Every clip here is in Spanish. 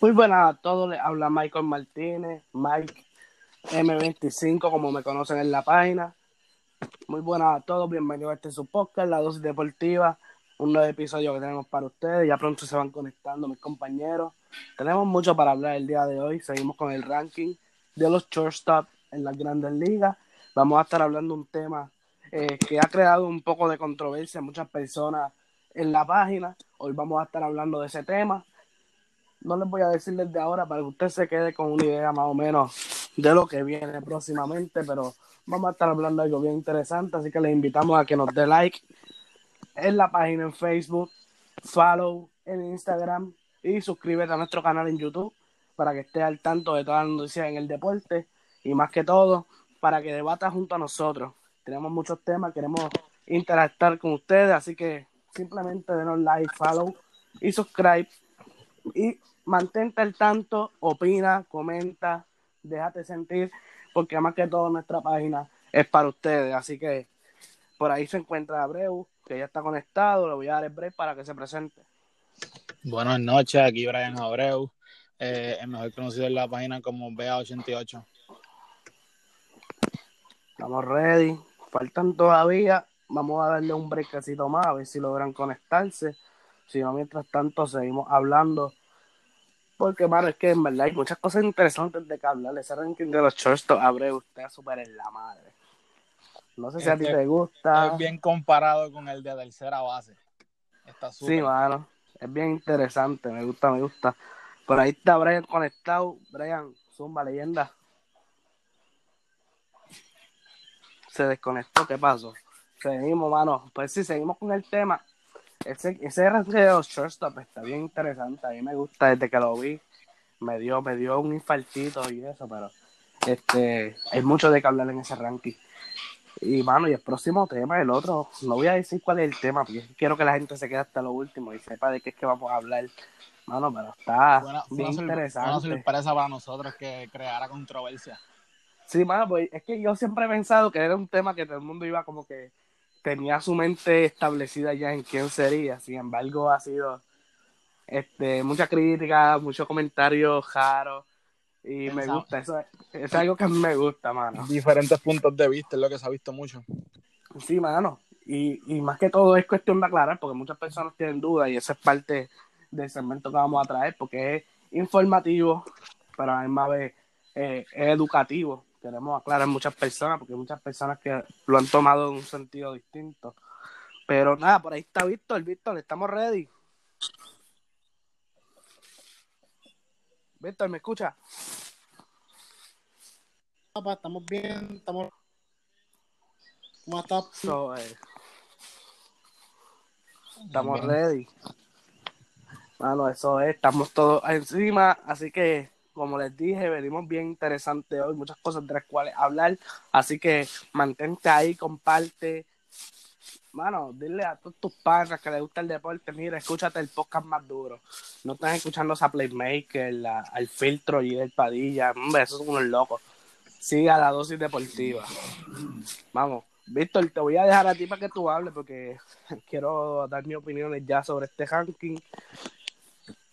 Muy buenas a todos, les habla Michael Martínez, Mike M25, como me conocen en la página. Muy buenas a todos, bienvenidos a este su podcast, La Dosis Deportiva, un nuevo episodio que tenemos para ustedes, ya pronto se van conectando mis compañeros. Tenemos mucho para hablar el día de hoy, seguimos con el ranking de los shortstop en las grandes ligas. Vamos a estar hablando un tema eh, que ha creado un poco de controversia en muchas personas en la página. Hoy vamos a estar hablando de ese tema no les voy a decir desde ahora para que usted se quede con una idea más o menos de lo que viene próximamente, pero vamos a estar hablando de algo bien interesante, así que les invitamos a que nos dé like en la página en Facebook, follow en Instagram y suscríbete a nuestro canal en YouTube para que esté al tanto de todas las noticias en el deporte y más que todo para que debata junto a nosotros. Tenemos muchos temas, queremos interactuar con ustedes, así que simplemente denos like, follow y subscribe y mantente al tanto, opina, comenta, déjate sentir, porque más que todo nuestra página es para ustedes. Así que por ahí se encuentra Abreu, que ya está conectado, le voy a dar el break para que se presente. Buenas noches, aquí Brian Abreu, eh, el mejor conocido en la página como BA88. Estamos ready, faltan todavía, vamos a darle un breakcito más, a ver si logran conectarse. Si no, mientras tanto seguimos hablando porque, mano, es que en verdad hay muchas cosas interesantes de que hablar. Ese ranking de los shortstop abre usted a super en la madre. No sé si a ti te gusta. Es bien comparado con el de tercera base. Está súper. Sí, mano. Es bien interesante. Me gusta, me gusta. Por ahí está Brian conectado. Brian, zumba, leyenda. Se desconectó. ¿Qué pasó? Seguimos, mano. Pues sí, seguimos con el tema. Ese, ese ranking de los shortstop está bien interesante. A mí me gusta desde que lo vi. Me dio, me dio un infartito y eso, pero este hay mucho de que hablar en ese ranking. Y mano, y el próximo tema, el otro, no voy a decir cuál es el tema, porque quiero que la gente se quede hasta lo último y sepa de qué es que vamos a hablar. Mano, pero está Buena, fue bien una interesante. sorpresa para nosotros que creara controversia. Sí, mano, pues es que yo siempre he pensado que era un tema que todo el mundo iba como que tenía su mente establecida ya en quién sería. Sin embargo, ha sido este mucha crítica, muchos comentarios raros. Y me gusta, eso es, es algo que a mí me gusta, mano. Diferentes puntos de vista, es lo que se ha visto mucho. Sí, mano. Y, y más que todo es cuestión de aclarar, porque muchas personas tienen dudas y eso es parte del segmento que vamos a traer, porque es informativo, pero a la misma vez eh, es educativo. Queremos aclarar muchas personas, porque hay muchas personas que lo han tomado en un sentido distinto. Pero nada, por ahí está Víctor. Víctor, estamos ready. Víctor, ¿me escucha? Papá, estamos bien, estamos. ¿Cómo estás? So, eh, estamos Bien. ready. Mano, eso es, estamos todos encima, así que como les dije, venimos bien interesante hoy, muchas cosas de las cuales hablar, así que mantente ahí, comparte. Mano, dile a todos tus padres que les gusta el deporte, mira, escúchate el podcast más duro. No estás escuchando a Playmaker, la- al filtro y el Padilla, hombre, esos son unos locos. Siga la dosis deportiva. Vamos, Víctor, te voy a dejar a ti para que tú hables porque quiero dar mis opiniones ya sobre este ranking.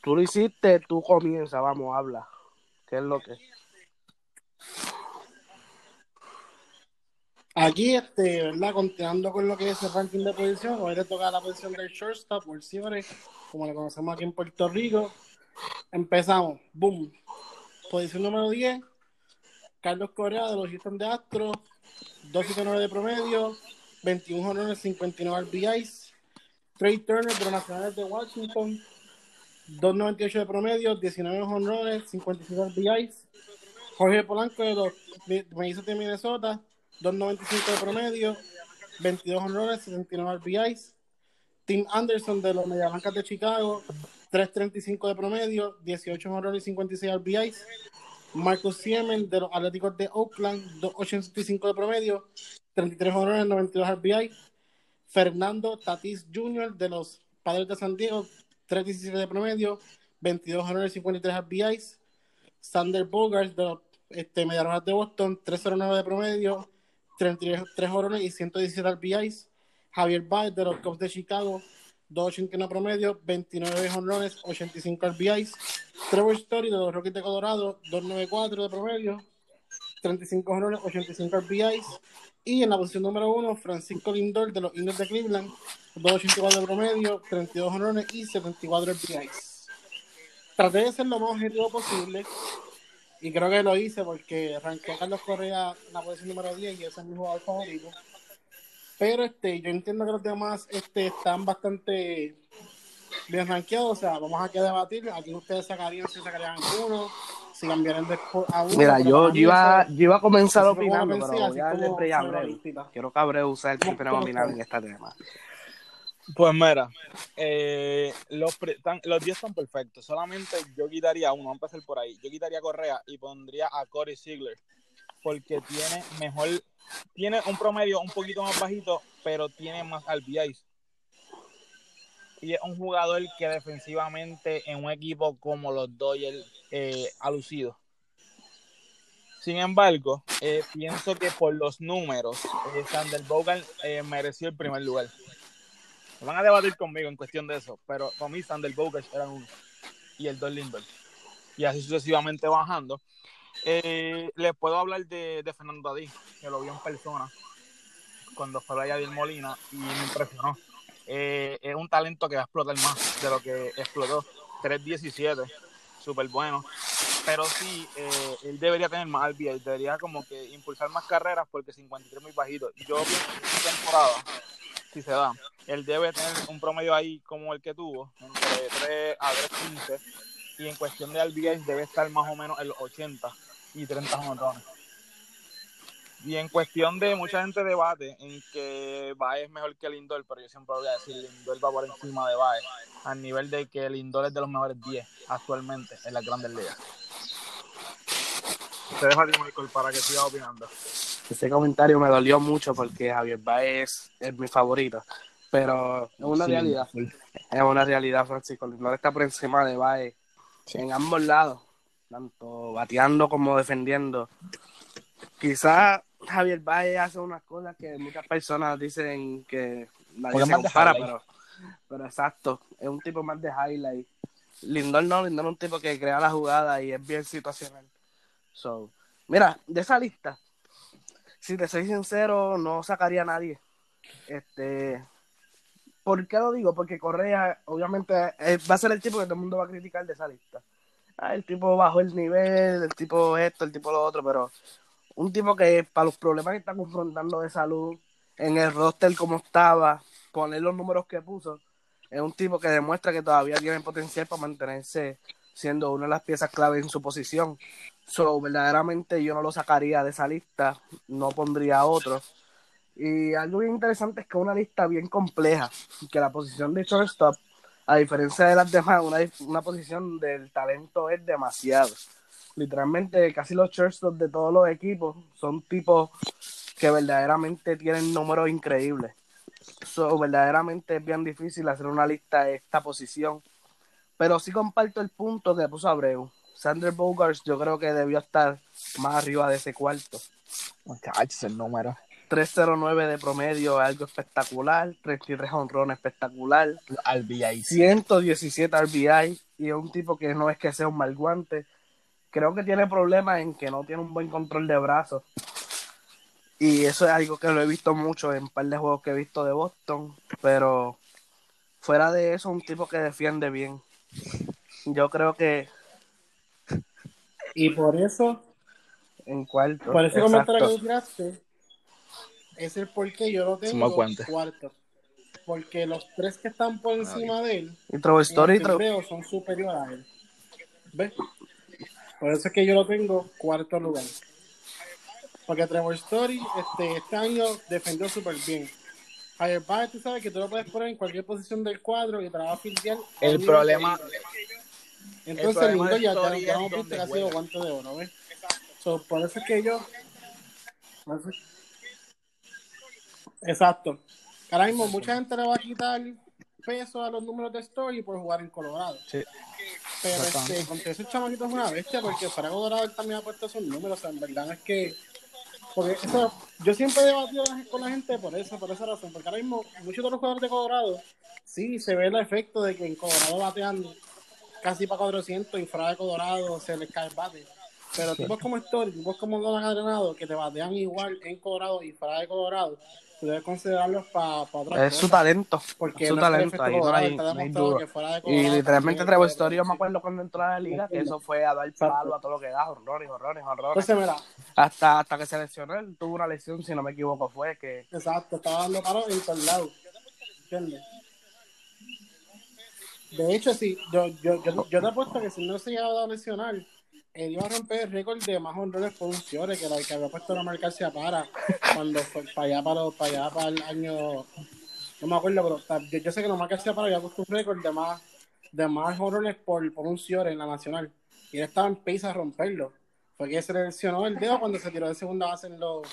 Tú lo hiciste, tú comienza, vamos, habla. ¿Qué es lo que? Aquí, este, ¿verdad? Continuando con lo que es el ranking de posición, hoy le toca la posición del shortstop, o el como le conocemos aquí en Puerto Rico. Empezamos, boom. Posición número 10, Carlos Correa de los Houston de Astros, 2.79 de promedio, 21 honores, 59 RBIs. Trey Turner de los Nacionales de Washington, 2.98 de promedio, 19 honores, 55 RBIs. Jorge Polanco de los de Minnesota, 2.95 de promedio, 22 honores, 79 RBIs. Tim Anderson de los Media Blancas de Chicago, 3.35 de promedio, 18 honrones y 56 RBIs. Marcus Siemens de los Atléticos de Oakland, 2.85 de promedio, 33 honrones, 92 RBI. Fernando Tatis Jr. de los Padres de San Diego, 3.17 de promedio, 22 honrones, 53 RBIs. Sander Bogart de los este, de Boston, 3.09 de promedio, 33 honrones y 117 RBIs. Javier Baez de los Cubs de Chicago, 2.81 promedio, 29 honrones, 85 RBIs. Trevor Story de los Rockies de Colorado, 2.94 de promedio, 35 honrones, 85 RBIs. Y en la posición número 1, Francisco Lindor de los Indios de Cleveland, 2.84 de promedio, 32 honrones y 74 RBIs. Traté de ser lo más objetivo posible y creo que lo hice porque arranqué a Carlos Correa en la posición número 10 y ese es mi jugador favorito. Pero este, yo entiendo que los demás este, están bastante bien rankeados. O sea, vamos a que debatir. Aquí ustedes sacarían si sacarían uno, si cambiarían de a uno. Mira, yo, iba, yo iba a comenzar opinando, pero voy a darle listita. Quiero que Abreu sea el ¿Cómo- primero está? en este tema. Pues mira, eh, los, pri- tan- los 10 están perfectos. Solamente yo quitaría uno, vamos a empezar por ahí. Yo quitaría Correa y pondría a Corey Ziegler. Porque tiene mejor, tiene un promedio un poquito más bajito, pero tiene más RBIs. Y es un jugador que defensivamente en un equipo como los Dodgers eh, ha lucido. Sin embargo, eh, pienso que por los números, eh, Sander Bogan eh, mereció el primer lugar. Van a debatir conmigo en cuestión de eso, pero para mí Sander Bogarts era uno y el dos Lindor. Y así sucesivamente bajando. Eh, les puedo hablar de, Fernando Dadí, que lo vi en persona cuando fue a Yadier Molina y me impresionó. Eh, es un talento que va a explotar más de lo que explotó. 3.17, súper bueno. Pero sí, eh, él debería tener más RBI, debería como que impulsar más carreras porque 53 es muy bajito. Yo pienso que temporada, si se da, él debe tener un promedio ahí como el que tuvo, entre 3 a 3.15. Y en cuestión de RBI debe estar más o menos en los 80 y 30 montones. Y en cuestión de mucha gente debate en que Baez es mejor que Lindor, pero yo siempre voy a decir Lindor va por encima de Baez, al nivel de que Lindor es de los mejores 10 actualmente en las grandes ligas. Te dejo a ti, Michael, para que sigas opinando. Ese comentario me dolió mucho porque Javier Baez es mi favorito. Pero es una Sí, realidad. Es una realidad, Francisco. Lindor está por encima de Baez en ambos lados, tanto bateando como defendiendo. Quizás Javier Baez hace unas cosas que muchas personas dicen que nadie se compara, pero, pero exacto, es un tipo más de highlight. Lindor no, Lindor es un tipo que crea la jugada y es bien situacional. So, mira, de esa lista, si te soy sincero, no sacaría a nadie. Este, ¿Por qué lo digo? Porque Correa, obviamente, eh, va a ser el tipo que todo el mundo va a criticar de esa lista. Ah, el tipo bajó el nivel, el tipo esto, el tipo lo otro, pero un tipo que para los problemas que está confrontando de salud, en el roster como estaba, poner los números que puso, es un tipo que demuestra que todavía tiene potencial para mantenerse siendo una de las piezas clave en su posición. So, verdaderamente yo no lo sacaría de esa lista, no pondría otro. Y algo bien interesante es que es una lista bien compleja, que la posición de shortstop, a diferencia de las demás, una, una posición del talento es demasiado. Literalmente casi los shortstops de todos los equipos son tipos que verdaderamente tienen números increíbles. So, verdaderamente es bien difícil hacer una lista de esta posición. Pero sí comparto el punto que puso Abreu. Sander Bogarts yo creo que debió estar más arriba de ese cuarto. Muchachos, el número. 309 de promedio, algo espectacular. 33 honrones espectacular. RBI. 117 RBI. Y es un tipo que no es que sea un mal guante. Creo que tiene problemas en que no tiene un buen control de brazos. Y eso es algo que lo he visto mucho en un par de juegos que he visto de Boston. Pero fuera de eso, un tipo que defiende bien. Yo creo que Y por eso, en cuarto. por ese comentario que tú tiraste, es el por qué yo lo tengo cuarto. Porque los tres que están por encima de él, Y Trevor Story, el fildeo son superiores a él. ¿Ves? Por eso es que yo lo tengo cuarto lugar. Porque Trevor Story este, este año defendió súper bien. Javier Baez, tú sabes que tú lo puedes poner en cualquier posición del cuadro y te la va a fildear. El problema, Entonces, problema Lindo ya, ya, ya es hemos visto donde que ha sido guante de oro, ¿ves? So, por eso es que yo. por eso- Exacto. Ahora mismo, mucha gente le va a quitar peso a los números de Story por jugar en Colorado. Sí. Pero este, con ese chamaquito es una bestia porque fuera Colorado él también ha puesto esos números. O sea, en verdad es que. Porque eso, yo siempre he debatido con la gente por eso, por esa razón. Porque ahora mismo, muchos de los jugadores de Colorado, sí se ve el efecto de que en Colorado batean casi para 400 y fuera de Colorado se les cae el bate. Pero tipos como Story, tipos como Don Adrenado, que te batean igual en Colorado y fuera de Colorado, tú debes considerarlos para otras Es su cosas. talento. Porque es su no talento. Ahí no hay, no hay de Y literalmente Trevor Story, yo me acuerdo cuando entró a la liga, que eso fue a dar palo a todo lo que da, horrores, horrores, horrores. Entonces, mira, Hasta, hasta que se lesionó, él tuvo una lesión, si no me equivoco, fue que Exacto, estaba dando palos en todos lados. ¿Entiendes? De hecho, sí, yo, yo, yo, yo te apuesto que si no se llegaba a lesionar, él iba a romper el récord de más honores Ciore que, la, que había puesto la marca hacia para cuando fue para allá para, los- para allá para el año no me acuerdo, pero yo, sé que la marca hacia para había puesto un récord de más de más honores por, por un Ciore en la nacional y él estaba en pace a romperlo. Fue que se le lesionó el dedo cuando se tiró de segunda base en los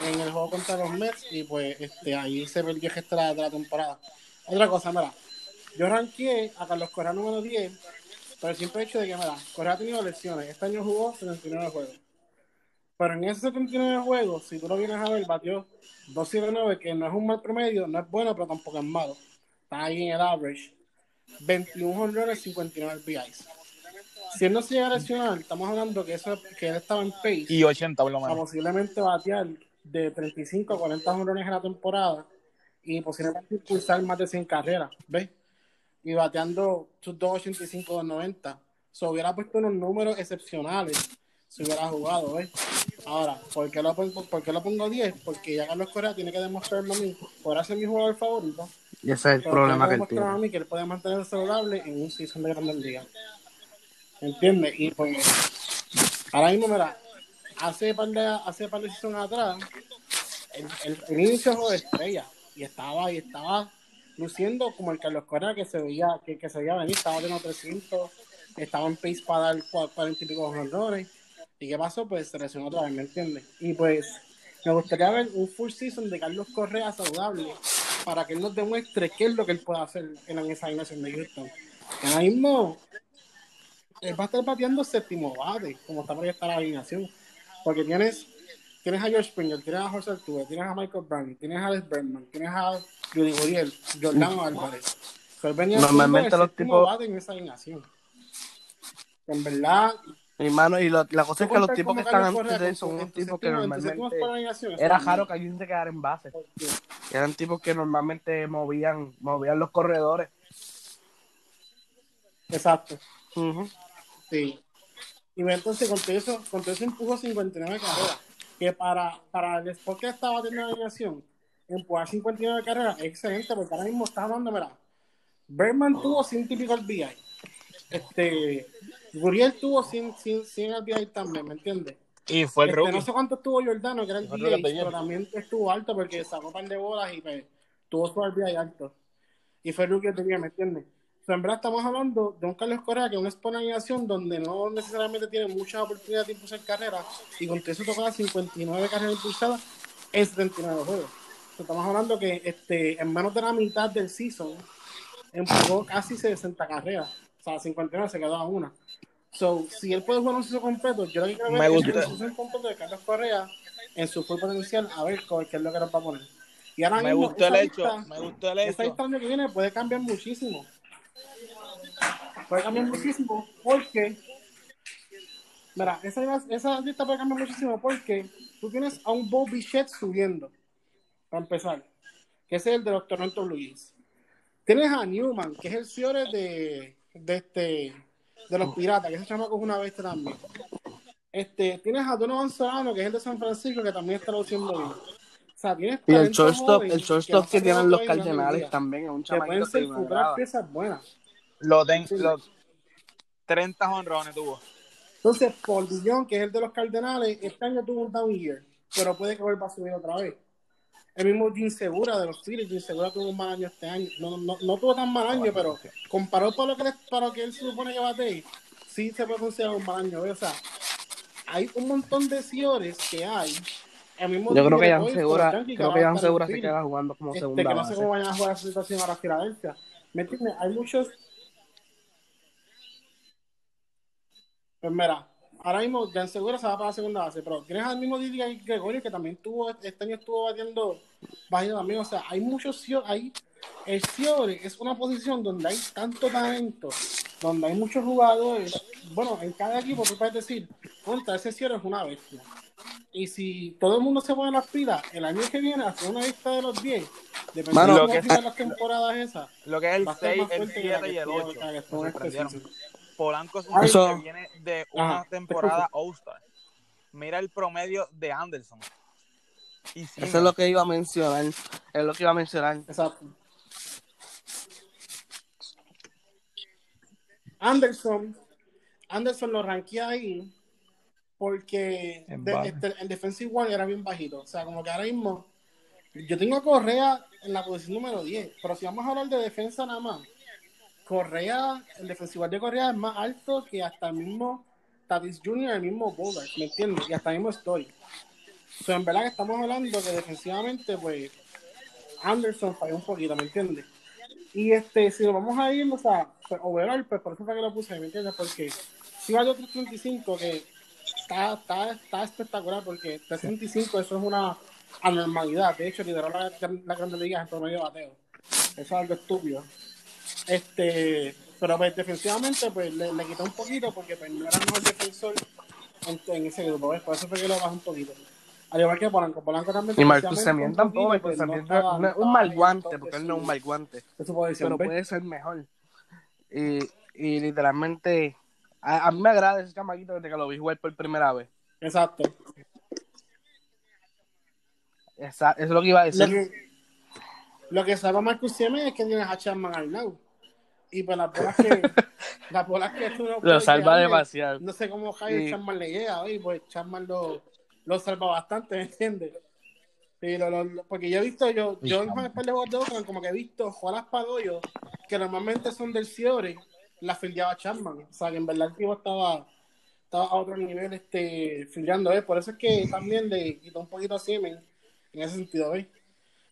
en el juego contra los Mets y pues este ahí se perdió el gesto de de la temporada. Otra cosa, mira, yo ranqué a Carlos Correa número 10 por el simple hecho de que, mira, Correa ha tenido lesiones. Este año jugó 79 juegos. Pero en esos 79 juegos, si tú lo vienes a ver, batió 279, que no es un mal promedio, no es bueno, pero tampoco es malo. Está ahí en el average. 21 honrones, 59 RBIs. Si él no se llega a lesionar, estamos hablando que, eso, que él estaba en pace y 80 por lo menos. posiblemente batear de 35 a 40 honrones en la temporada y posiblemente impulsar más de 100 carreras, ¿ves? Y bateando sus 285, 290. Se hubiera puesto unos números excepcionales si hubiera jugado, ¿ves? Ahora, ¿por qué lo pongo, por qué lo pongo 10? Porque ya Carlos Correa tiene que demostrarme a mí, podrá ser mi jugador favorito, y ese es el problema que tiene él demostrarme a tiene. mí que él puede mantenerse saludable en un season de Grandes Ligas. ¿Entiendes? Y pues, ahora mismo, mira, hace par de, hace par de season atrás, el, el, el inicio de estrella, y estaba, y estaba luciendo como el Carlos Correa que se veía, que, se veía venir, estaba teniendo 300, estaba en pace para dar cua- 40 y pico honrones. ¿Y qué pasó? Pues se lesionó otra vez, ¿me entiendes? Y pues, me gustaría ver un full season de Carlos Correa saludable para que él nos demuestre qué es lo que él puede hacer en esa alineación de Houston. Ahora mismo, él va a estar bateando séptimo bate, como está proyectada la alineación. Porque tienes, tienes a George Springer, tienes a José Altuve, tienes a Michael Brown, tienes a Alex Bergman, tienes a Judy Guriel, Jordano Álvarez. Normalmente los tipos- en esa alineación. En verdad, Mi mano, y lo- la cosa es que los tipos que están antes de él son unos tipos que normalmente eso era raro que alguien se quedara en base. Eran tipos que normalmente movían, movían los corredores. Exacto. Ujú. Sí. Y entonces con todo eso, con todo eso empujó 59 carreras. Que para, para el spot que estaba teniendo la alineación, empujar 59 carreras es excelente porque ahora mismo está hablando, mira, Berman tuvo 100 típico RBI. Este, Guriel tuvo 100, 100, 100 RBI también, ¿me entiendes? Y fue el Este, rookie. no sé cuánto estuvo Jordano, que era el DH, pero también estuvo alto porque sacó un par de bolas y pues, tuvo su RBI alto. Y fue el rookie que tenía, ¿me entiendes? En verdad estamos hablando de un Carlos Correa que es una exponenciación donde no necesariamente tiene muchas oportunidades de impulsar carreras y con todo eso tocaba 59 carreras impulsadas en 79 juegos. Estamos hablando que este, en menos de la mitad del season empujó casi 60 carreras. O sea, 59 se quedó a una. So, si él puede jugar un season completo, yo lo que quiero Me ver gusta. es un season completo de Carlos Correa en su full potencial, a ver qué es lo que nos va a poner. Y ahora Me mismo, gustó el hecho, me gustó el hecho. año que viene puede cambiar muchísimo. Puede cambiar muchísimo porque, mira, esa, esa lista puede cambiar muchísimo porque tú tienes a un Bob Bichette subiendo, para empezar, que es el de los Toronto Jays. Tienes a Newman, que es el Ciore de, de, este, de los Piratas, que ese chamaco es una bestia también. Este, tienes a Donovan Solano, que es el de San Francisco, que también está luciendo bien. O sea, tienes Y el shortstop, joven el que shortstop va que a tienen los Cardenales también es un pueden chamaquito ser que agrada. piezas buenas. Lo ten- Sí. los 30 honrones tuvo. Entonces, Paul Dillon, que es el de los Cardenales, este año tuvo un down year, pero puede que vuelva a subir otra vez. el mismo Jim Segura de los Phillies. Jim Segura tuvo un mal año este año. No, no, no tuvo tan mal año, pero comparado para lo que, para lo que él se supone que bate, sí se puede considerar un mal año. O sea, hay un montón de señores que hay. El mismo Yo creo que Jan Segura, creo que Jan Segura se queda jugando como este, segunda que no sé cómo vayan a jugar esa situación ahora Filadelfia. ¿Me entiendes? Hay muchos. Pues mira, ahora mismo Jan Segura se va para la segunda base, pero tienes al mismo Didi Gregorio que también tuvo, este año estuvo batiendo bajito también. O sea, hay muchos hay El Ciore es una posición donde hay tanto talento, donde hay muchos jugadores. Bueno, en cada equipo tú puedes decir, contra ese Ciore es una bestia. Y si todo el mundo se pone las pilas, el año que viene hacer una lista de los 10, dependiendo Mano, de lo que- sigan las temporadas esas, Lo que es el va a ser 6, más el fuerte que la 7 que y el estuvo- 8. que la que estuvo Me en este. Polanco es un eso- que viene de una Ajá, temporada All-Star. Mira el promedio de Anderson. Y Eso es lo que iba a mencionar. Es lo que iba a mencionar. Exacto. Anderson, Anderson lo ranqué ahí porque de- este, el defensive one era bien bajito. O sea, como que ahora mismo yo tengo a Correa en la posición número 10, pero si vamos a hablar de defensa nada más, Correa, el defensive one de Correa es más alto que hasta el mismo Tatis Jr., el mismo Bogart, ¿me entiendes? Y hasta el mismo Story. O sea, en verdad que estamos hablando que defensivamente, pues, Anderson falló un poquito, ¿me entiendes? Y este, si lo vamos a ir, o sea, pues, overall, pues por eso fue que lo puse, ¿me entiendes? Porque si va de 335, que está, está, está espectacular, porque 335 eso es una anormalidad. De hecho, lideró la, la Grandes Ligas en promedio de bateo. Eso es algo estúpido. Este, pero pues defensivamente, pues le, le quitó un poquito, porque pues, no era el mejor defensor en, en ese grupo, ¿ves? Por eso fue que lo bajó un poquito. Al igual que Polanco, Polanco también Y Marcus Semien tampoco. pues, Marcus no estaba- no un mal guante, porque él no es un mal guante. Pero puede ser mejor. Y, y literalmente, a, a mí me agrada ese chamaquito desde que lo vi jugar por primera vez. Exacto. Esa- eso es lo que iba a Lo decir. que, lo que salva a Marcus Siemens es que tienes a Chapman al lado. Y pues las bolas que, las bolas que tú no Lo salva demasiado. No sé cómo Javier Sí. Chapman le llega hoy, pues Chapman lo, lo salva bastante, ¿me entiendes? Sí, lo- lo- lo- porque yo he visto, yo, yo en un par de juegos de Oakland, como que he visto para hoyo que normalmente son del Ciore, la fildeaba Chapman. O sea, que en verdad el tipo estaba, estaba a otro nivel este, fildeando, ¿ves? Por eso es que también le quitó un poquito a Siemens en ese sentido, ¿ves?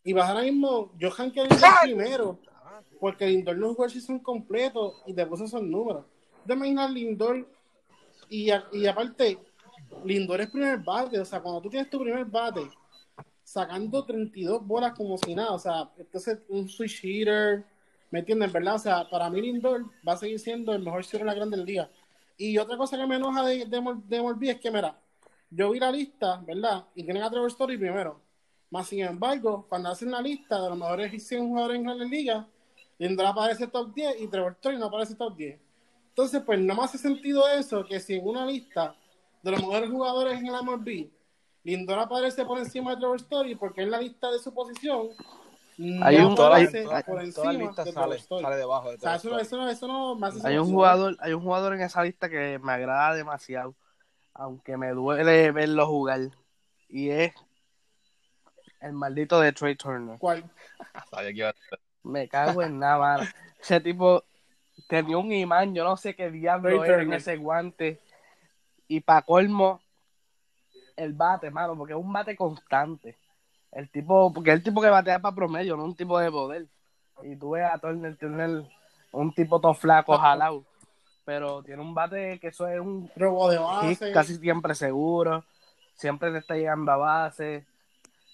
Y vas ahora mismo, yo que primero, porque Lindor no jugó el season completo y te puso esos números. De imaginar Lindor, y, a- y aparte, Lindor es primer bate, o sea, cuando tú tienes tu primer bate, sacando 32 bolas como si nada, o sea, entonces un switch hitter, ¿me entiendes, verdad? O sea, para mí Lindor va a seguir siendo el mejor cierre de la Grande Liga. Y otra cosa que me enoja de, de, de es que, mira, yo vi la lista, ¿verdad? Y tienen a Trevor Story primero. Más sin embargo, cuando hacen la lista de los mejores 100 jugadores en Grandes Ligas, Lindor aparece top 10 y Trevor Story no aparece top 10. Entonces, pues no me hace sentido eso que si en una lista de los mejores jugadores en el MLB, Lindor aparece por encima de Trevor Story porque en la lista de su posición Hay un- hay- un jugador, hay un jugador en esa lista que me agrada demasiado, aunque me duele verlo jugar, y es el maldito de Trey Turner. ¿Cuál? Sabía que iba a- Me cago en nada, mano. Ese tipo tenía un imán, yo no sé qué diablo Trey era en ese guante. Y para colmo, el bate, mano, porque es un bate constante. El tipo, porque es el tipo que batea para promedio, no un tipo de poder. Y tú ves a Turner, Turner, un tipo todo flaco, jalado. Pero tiene un bate que eso es un Robo de hit base. casi siempre seguro. Siempre te está llegando a base.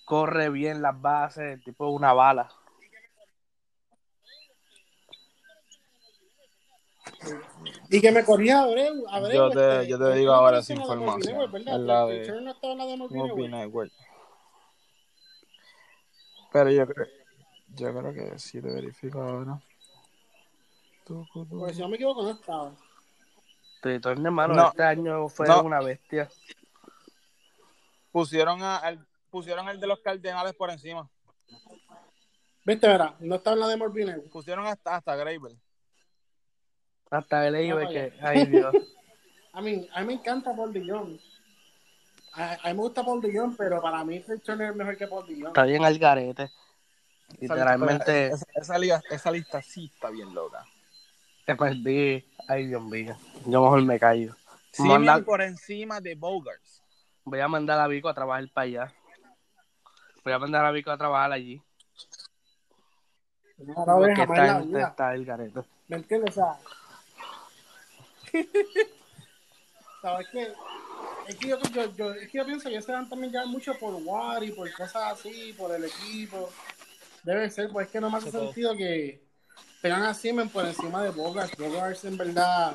Corre bien las bases. El tipo es una bala. Y que me corría Abreu. Abreu Yo te- este, yo te este, digo ahora Molby información. Network, ¿verdad? Es la Trey de- no estaba en la de Molby Movie Network. Pero yo creo, yo creo que sí te verifico ahora. Porque si no me equivoco, no estaba. Trey Turner, hermano, No. este año fue No. una bestia. Pusieron a, al- pusieron el de los Cardenales por encima. Viste, verá, no estaba en la de Network. Pusieron hasta, hasta Gravel. Hasta el Ah, iba vaya. que, ay Dios. A mí, a mí me encanta Paul de. A, a mí me gusta Paul Dillon, pero para mí Trey Turner es mejor que Paul Dillon. Está bien al garete. Literalmente, Esa, esa esa lista sí está bien loca. te perdí. Ay, Dios mío. Yo mejor me callo. Sí, Manda- por encima de Bogarts. Voy a mandar a Vico a trabajar para allá. Voy a mandar a Vico a trabajar allí. No, Porque en está el garete. ¿Me entiendes? O sea, ¿sabes qué? Es que yo, yo, yo- es que yo pienso que ellos se dan también ya mucho por War y por cosas así, por el equipo. Debe ser, pues es que no me hace sentido que tengan a Siemens por encima de Bogart. Bogart en verdad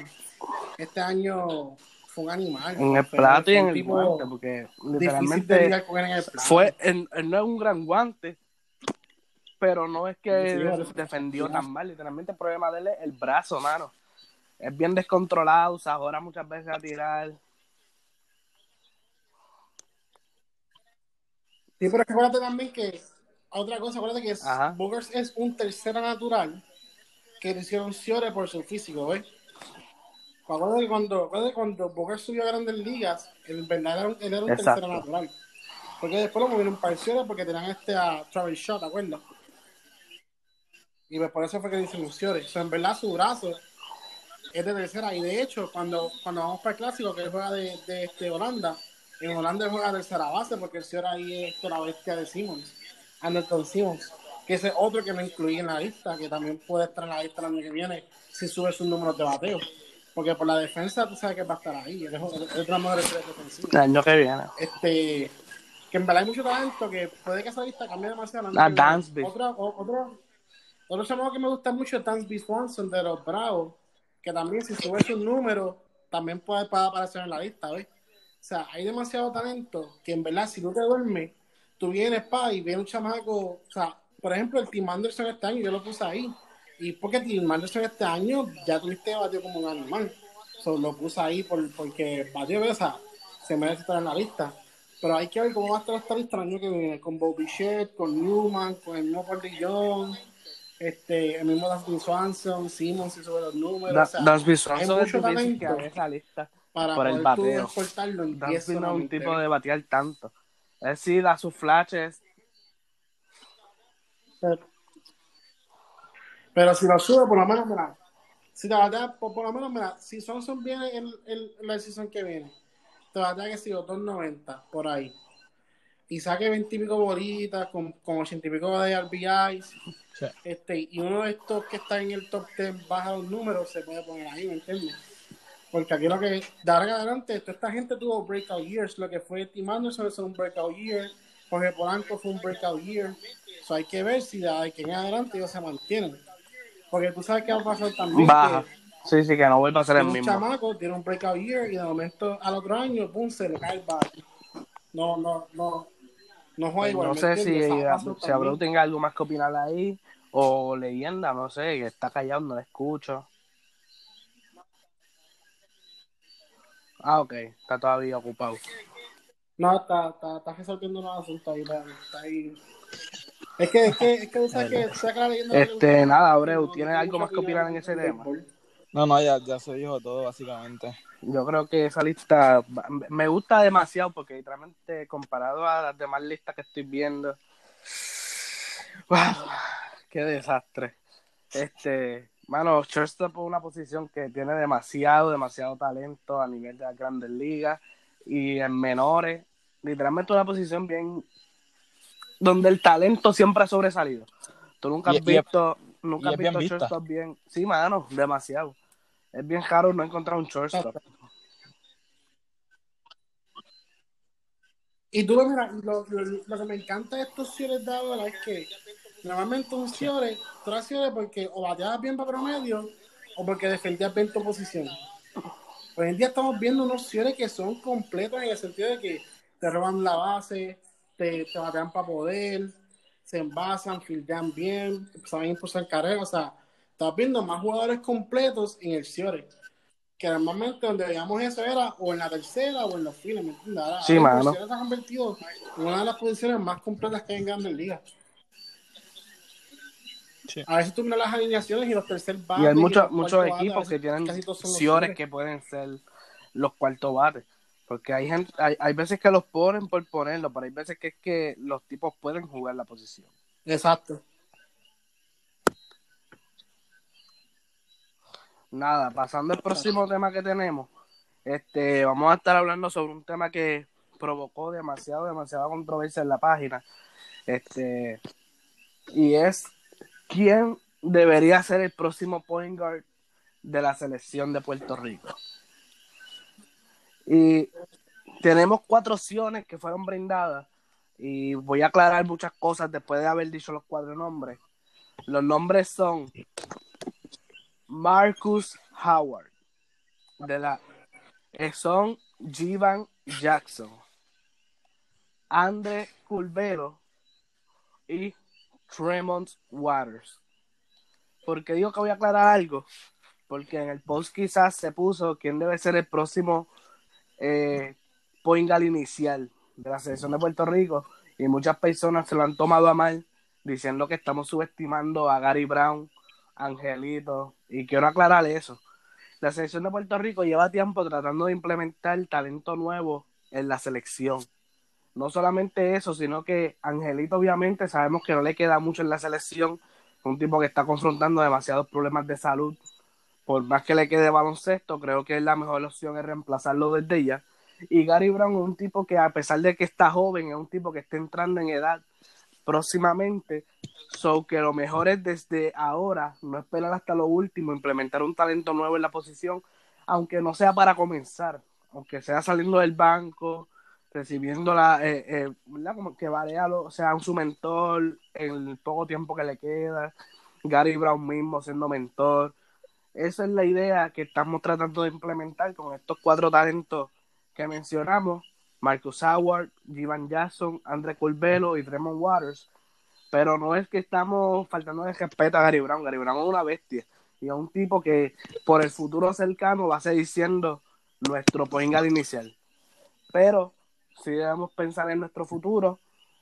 este año fue un animal. En el plato y en el guante, porque literalmente en fue, él, él no es un gran guante, pero no es que Sí, defendió tan mal. Literalmente el problema de él es el brazo, mano. Es bien descontrolado, usa ahora muchas veces a tirar. Sí, pero acuérdate también que otra cosa, acuérdate que. Bogart es un tercera natural que le hicieron Ciore por su físico, ¿ves? Acuérdate que cuando, acuérdate cuando subió a grandes ligas, en verdad era un, él era un Exacto. tercera natural. Porque después lo movieron para el Ciore porque tenían este a Travis Shaw, ¿te acuerdas? Y pues por eso fue que le hicieron Ciore. O sea, en verdad su brazo es de tercera. Y de hecho, cuando, cuando vamos para el clásico, que él juega de, de este, Holanda, en Holanda juega tercera base porque el señor ahí es la bestia de Simmons, Anderson Simmons, que ese es otro que no incluí en la lista, que también puede estar en la lista el año que viene si sube sus números de bateo. Porque por la defensa tú sabes que va a estar ahí, es otra mejor defensiva. El año que viene. Este, que en verdad hay mucho talento que puede que esa lista cambie demasiado. Ah, Dansby. Otro, otro, otro chamaco que me gusta mucho es Dansby Swanson de los Bravos, que también si sube sus números, también puede, puede aparecer en la lista, ¿ves? O sea, hay demasiado talento que en verdad si tú te duermes, tú vienes pa y viene un chamaco, o sea, por ejemplo, el Tim Anderson este año, yo lo puse ahí. Y porque Tim Anderson este año ya tuviste batió como un animal. So, lo puse ahí por, porque batió, o sea, se merece estar en la lista. Pero hay que ver cómo va a estar esta lista el año que viene, con Bobby Shedd, con Newman, con el mismo Young, este, el mismo Dustin Swanson, Simmons si sube los números. o sea, Swanson es mucho que talento esa lista para por el bateo. exportarlo en 10 Dansby no es un tipo de batear tanto. Él sí da sus flashes. Pero, pero si lo sube, por lo menos, mira, si te batea, por, por lo menos, mira, si Swanson viene en, en- la season que viene, te batea que si 2.90 por ahí. Y saque 20 y pico bolitas con, con 80 y pico de RBIs. Sí. Este, y uno de estos que está en el top 10 baja los números, se puede poner ahí, ¿me entiendes? Porque aquí lo que, en adelante, toda esta gente tuvo breakout years. Lo que fue Tim Anderson es un breakout year. Jorge Polanco fue un breakout year. So hay que ver si de aquí en adelante ellos se mantienen. Porque tú sabes que va a pasar también. Baja. Que Sí, sí, que no vuelva a ser el un mismo. chamaco tiene un breakout year y de momento al otro año, pum, se le cae el bate. No, no, no. No juega igual. No ¿me sé si, pasa si. Abreu tenga algo más que opinar ahí. O leyenda, no sé, que está callado, no le escucho. Ah, ok, está todavía ocupado. No, está, está, está resolviendo unos asuntos ahí. Está, ahí. Es que, es que, es que, sabes que, tú sabes que la leyenda no le Este, nada, Abreu, ¿tienes no algo más que opinar en ese tema? No, no, ya, ya se dijo todo, básicamente. Yo creo que esa lista me gusta demasiado porque literalmente comparado a las demás listas que estoy viendo, ¡wow! qué desastre. Este, mano, shortstop es una posición que tiene demasiado, demasiado talento a nivel de las grandes ligas y en menores, literalmente una posición bien donde el talento siempre ha sobresalido. Tú nunca Y- has y es- visto, nunca y has bien visto vista. shortstop bien. Sí, mano, demasiado. Es bien raro no encontrar un shortstop. Y tú lo miras, lo, lo, lo que me encanta de estos cierres de ahora es que normalmente un cierre, tú eras cierre porque o bateabas bien para promedio o porque defendías bien tu posición. Hoy en día estamos viendo unos cierres que son completos en el sentido de que te roban la base, te, te batean para poder, se envasan, fildean bien, saben impulsar carreras. O sea, estás viendo más jugadores completos en el cierre. Que normalmente donde veíamos eso era o en la tercera o en los files, ¿me entiendes? Ahora, Sí, mano. se ha convertido en una de las posiciones más completas que hay en grandes ligas. Sí. A veces tú miras las alineaciones y los tercer bates. Y hay muchos muchos equipos que tienen cierres. que pueden ser los cuartos bates. Porque hay, gente, hay, hay veces que los ponen por ponerlo, pero hay veces que es que los tipos pueden jugar la posición. Exacto. Nada, pasando al próximo tema que tenemos, este, vamos a estar hablando sobre un tema que provocó demasiado, demasiada controversia en la página. Este, y es quién debería ser el próximo point guard de la selección de Puerto Rico. Y tenemos cuatro opciones que fueron brindadas y voy a aclarar muchas cosas después de haber dicho los cuatro nombres. Los nombres son Marcus Howard, de la eh, son Jivan Jackson, Andre Culvero y Tremont Waters. Porque digo que voy a aclarar algo, porque en el post quizás se puso quién debe ser el próximo eh, point guard inicial de la selección de Puerto Rico y muchas personas se lo han tomado a mal diciendo que estamos subestimando a Gary Brown, Angelito, y quiero aclarar eso. La selección de Puerto Rico lleva tiempo tratando de implementar talento nuevo en la selección. No solamente eso, sino que Angelito obviamente sabemos que no le queda mucho en la selección, un tipo que está confrontando demasiados problemas de salud. Por más que le quede baloncesto, creo que la mejor opción es reemplazarlo desde ya. Y Gary Brown es un tipo que a pesar de que está joven, es un tipo que está entrando en edad próximamente. So que lo mejor es desde ahora, no esperar hasta lo último, implementar un talento nuevo en la posición, aunque no sea para comenzar, aunque sea saliendo del banco, recibiendo la, eh, eh, ¿verdad? Como que Varea lo, sea su mentor en el poco tiempo que le queda, Gary Brown mismo siendo mentor. Esa es la idea que estamos tratando de implementar con estos cuatro talentos que mencionamos, Marcus Howard, Jivan Jackson, André Colbelo y Tremont Waters. Pero no es que estamos faltando de respeto a Gary Brown. Gary Brown es una bestia. Y es un tipo que por el futuro cercano va a seguir siendo nuestro point inicial. Pero si debemos pensar en nuestro futuro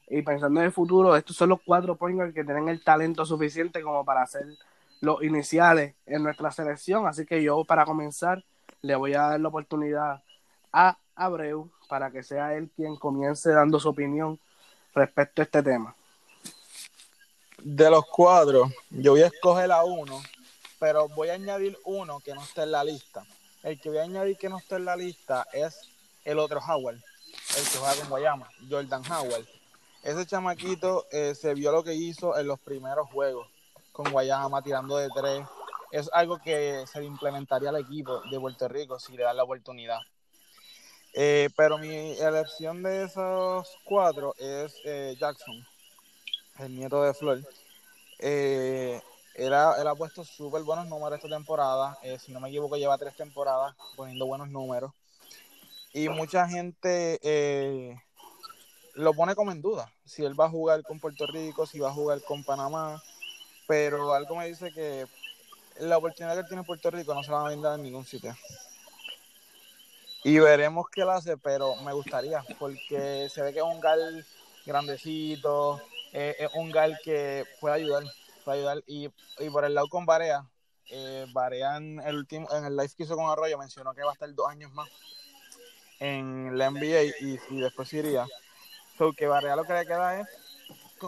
y pensando en el futuro, estos son los cuatro point guard que tienen el talento suficiente como para ser los iniciales en nuestra selección. Así que yo, para comenzar, le voy a dar la oportunidad a Abreu para que sea él quien comience dando su opinión respecto a este tema. De los cuatro, yo voy a escoger a uno, pero voy a añadir uno que no está en la lista. El que voy a añadir que no está en la lista es el otro Howard, el que juega con Guayama, Jordan Howard. Ese chamaquito eh, se vio lo que hizo en los primeros juegos con Guayama tirando de tres. Es algo que se le implementaría al equipo de Puerto Rico si le dan la oportunidad. Eh, pero mi elección de esos cuatro es eh, Jackson, el nieto de Flor. Eh, él, ha, puesto súper buenos números esta temporada. Si no me equivoco, lleva tres temporadas poniendo buenos números. Y mucha gente eh, lo pone como en duda. Si él va a jugar con Puerto Rico, si va a jugar con Panamá. Pero algo me dice que la oportunidad que tiene en Puerto Rico no se la va a brindar en ningún sitio. Y veremos qué él hace, pero me gustaría, porque se ve que es un gal grandecito, eh, es un gal que puede ayudar, puede ayudar. Y, y por el lado con Barea, eh, en el, en el live que hizo con Arroyo mencionó que va a estar dos años más en la NBA y, y después iría. So que Barea lo que le queda es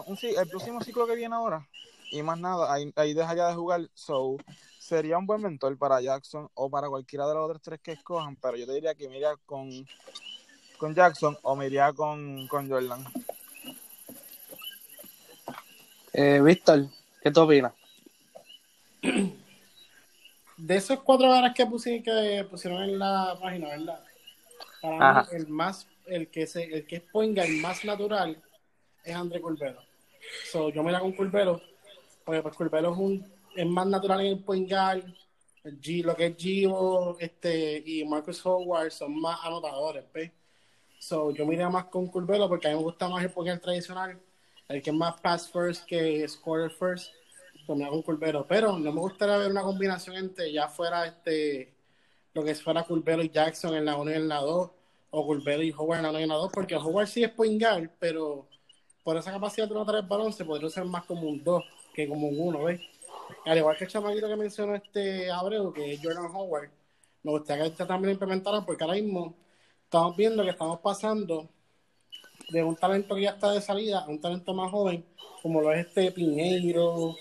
un, el próximo ciclo que viene ahora. Y más nada, ahí, ahí dejaría de jugar. So, sería un buen mentor para Jackson o para cualquiera de los otros tres que escojan, pero yo te diría que me iría con, con Jackson o me iría con, con Jordan. Eh, Víctor, ¿qué tú opinas? De esos cuatro ganas que, pusi, que pusieron en la página, ¿verdad? Para Ajá. mí, el más, el que se, el que es point guard más natural es André Curbelo. So, yo me la con Curbelo, porque pues Curbelo es un es más natural en el. El G, lo que es Givo este, y Marcus Howard son más anotadores, ¿ves? So, yo me iría más con Curbelo porque a mí me gusta más el point guard tradicional, el que es más pass first que scorer first. Pues me hago un Curbelo. Pero no me gustaría ver una combinación entre ya fuera este lo que fuera Curbelo y Jackson en la 1 y en la 2, o Curbelo y Howard en la 1 y en la 2, porque Howard sí es point guard, pero por esa capacidad de anotar el balón se podría usar más como un 2 que como un 1, ¿ves? Al igual que el chamaquito que mencionó este Abreu, que es Jordan Howard, me gustaría que este también lo implementaran porque ahora mismo estamos viendo que estamos pasando de un talento que ya está de salida a un talento más joven, como lo es este Piñeiro,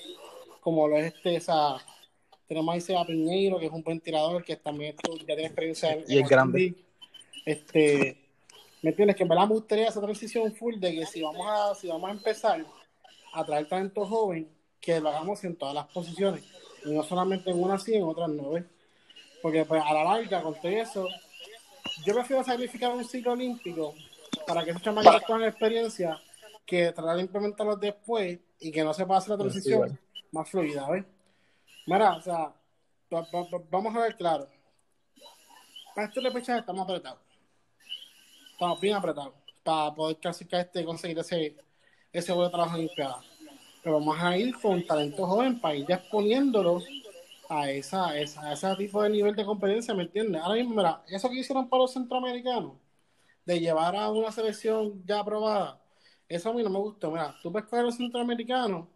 como lo es este, esa, tenemos ahí a Piñeiro, que es un buen tirador, que también ya tiene experiencia en, Y es grande. League. Este, ¿me entiendes? Que en verdad me gustaría esa transición full de que si vamos a, si vamos a empezar a traer talento joven, que lo hagamos en todas las posiciones, y no solamente en una sí, en otras no, ¿ves? Porque pues a la larga, con todo eso, yo prefiero sacrificar un ciclo olímpico para que esos chamaquitos cojan experiencia que tratar de implementarlos después y que no se pase la transición más fluida, ¿ves? Mira, o sea, va- va- va- vamos a ver claro. Para este repechaje estamos apretados. Estamos bien apretados para poder clasificar este conseguir ese, ese buen trabajo en Olimpiada. Pero vamos a ir con talento joven para ir ya exponiéndolo a esa, esa, a ese tipo de nivel de competencia, ¿me entiendes? Ahora mismo, mira, eso que hicieron para los centroamericanos, de llevar a una selección ya aprobada, eso a mí no me gustó. Mira, tú puedes coger a los centroamericanos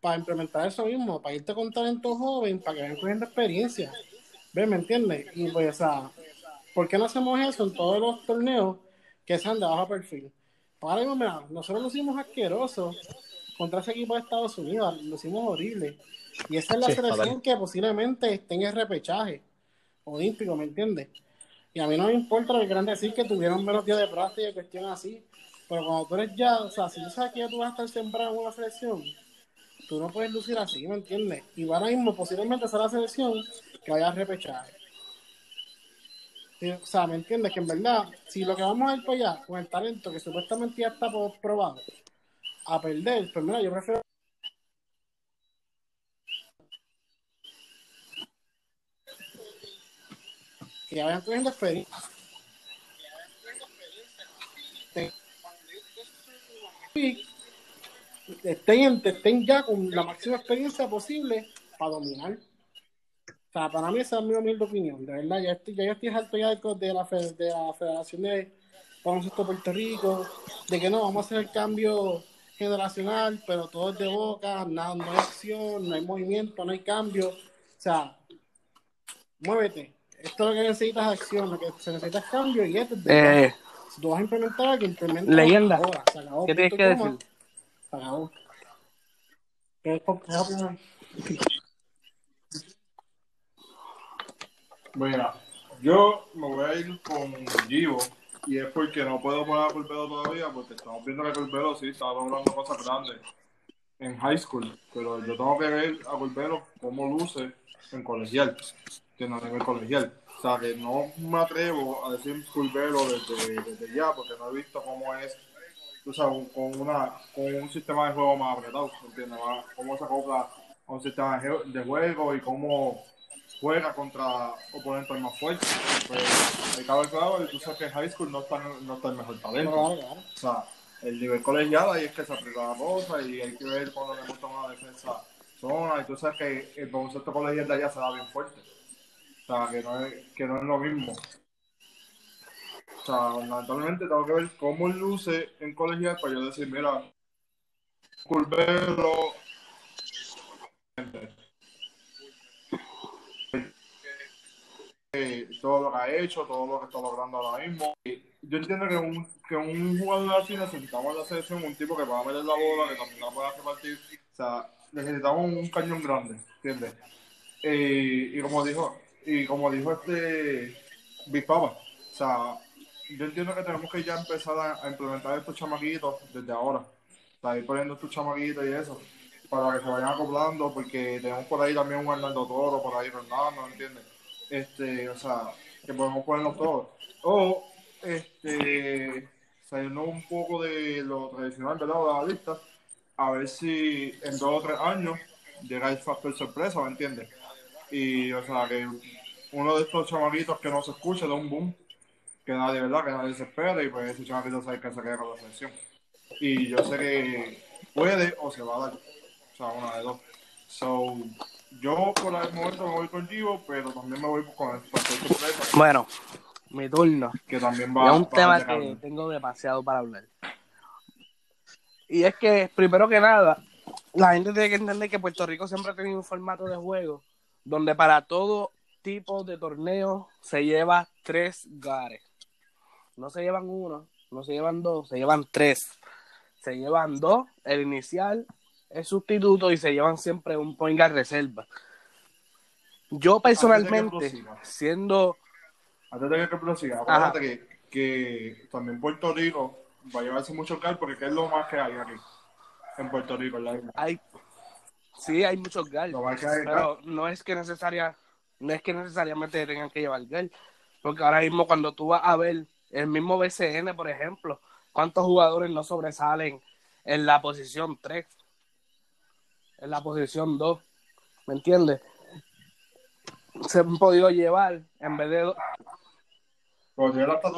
para implementar eso mismo, para irte con talento joven, para que vayan cogiendo experiencia. ¿Ves? ¿Me entiendes? Y pues, o sea, ¿por qué no hacemos eso en todos los torneos que sean de bajo perfil? Ahora mismo, mira, nosotros lo hicimos asquerosos contra ese equipo de Estados Unidos, lo hicimos horrible. Y esa es la Sí, selección que posiblemente esté en el repechaje olímpico, ¿me entiendes? Y a mí no me importa lo que quieran decir que tuvieron menos días de práctica y cuestión así. Pero cuando tú eres ya, o sea, si tú sabes que ya tú vas a estar sembrado en una selección, tú no puedes lucir así, ¿me entiendes? Y ahora mismo posiblemente será la selección que vaya a repechaje. Sí, O sea, ¿me entiendes? Que en verdad, si lo que vamos a ir para allá con el talento que supuestamente ya está probado, a perder, pues mira, yo prefiero que vayan cogiendo experiencia. Y estén, estén ya con la máxima experiencia posible para dominar. O sea, para mí esa es mi humilde opinión, de verdad, ya estoy, ya yo estoy harto ya de, la, fe- de la Federación de Baloncesto Puerto Rico, de que no, vamos a hacer el cambio generacional, pero todo es de boca, nada, no hay acción, no hay movimiento, no hay cambio. O sea, muévete. Esto es lo que necesitas es acción, lo que se necesita es cambio y esto es de Eh, Si tú vas a implementar, que implementa Leyenda. ahora. ¿Qué tienes que coma. decir? Se acabó. ¿Qué- qué- qué opinas? Mira, yo me voy a ir con Givo y es porque no puedo a Corbelo todavía porque estamos viendo que Corbelo sí está logrando cosas grandes en high school, pero yo tengo que ver a Corbelo cómo luce en colegial, que no nivel colegial. O sea, que no me atrevo a decir Corbelo desde, desde ya porque no he visto cómo es, tú sabes, con, una, con un sistema de juego más apretado, ¿entiendes? Más- Cómo se acopla a un sistema de, juego y cómo juega contra oponentes más fuertes. Pues, que ver claro, y tú sabes que en high school no está, no está el mejor talento. O sea, el nivel colegial ahí es que se aprieta la cosa y hay que ver cuando le gusta una defensa zona. Y tú sabes que el baloncesto colegial de allá se da bien fuerte. O sea, que no es, que no es lo mismo. O sea, lamentablemente tengo que ver cómo luce en colegial para yo decir, mira, Culvero eh, todo lo que ha hecho, todo lo que está logrando ahora mismo. Yo entiendo que un, que un jugador así necesitamos la selección un tipo que pueda meter la bola, que también la pueda repartir. O sea, necesitamos un cañón grande, ¿entiendes? Eh, y como dijo, y como dijo este Big o sea, yo entiendo que tenemos que ya empezar a, implementar estos chamaquitos desde ahora. O sea, poniendo estos chamaquitos y eso, para que se vayan acoplando, porque tenemos por ahí también un Hernando Toro, por ahí Hernando, ¿entiendes? Este, o sea, que podemos ponerlos todos. O, este, saliendo un poco de lo tradicional, ¿verdad? De la lista, a ver si en dos o tres años llega el factor sorpresa, ¿me entiendes? Y, o sea, que uno de estos chamaquitos que no se escucha da un boom, que nadie, ¿verdad? Que nadie se espera y pues ese chamaquito sabe que se queda con la selección. Y yo sé que puede o se va a dar. O sea, una de dos. So, yo por el momento me voy con Givo, pero también me voy con el factor Bueno, mi turno. que también va es un tema a que tengo demasiado para hablar. Y es que, primero que nada, la gente tiene que entender que Puerto Rico siempre ha tenido un formato de juego donde para todo tipo de torneo se lleva tres gares. No se llevan uno, no se llevan dos, se llevan tres. Se llevan dos, el inicial, el sustituto y se llevan siempre un point guard reserva. Yo personalmente, siendo Antes de que prosiga, acuérdate que, que también Puerto Rico va a llevarse mucho cal porque es lo más que hay aquí en Puerto Rico, en la isla. hay sí hay muchos hay pero no es que necesaria no es que necesariamente tengan que llevar guard, porque ahora mismo cuando tú vas a ver el mismo BCN, por ejemplo, cuántos jugadores no sobresalen en la posición 3, en la posición 2, ¿me entiendes? Se han podido llevar en vez de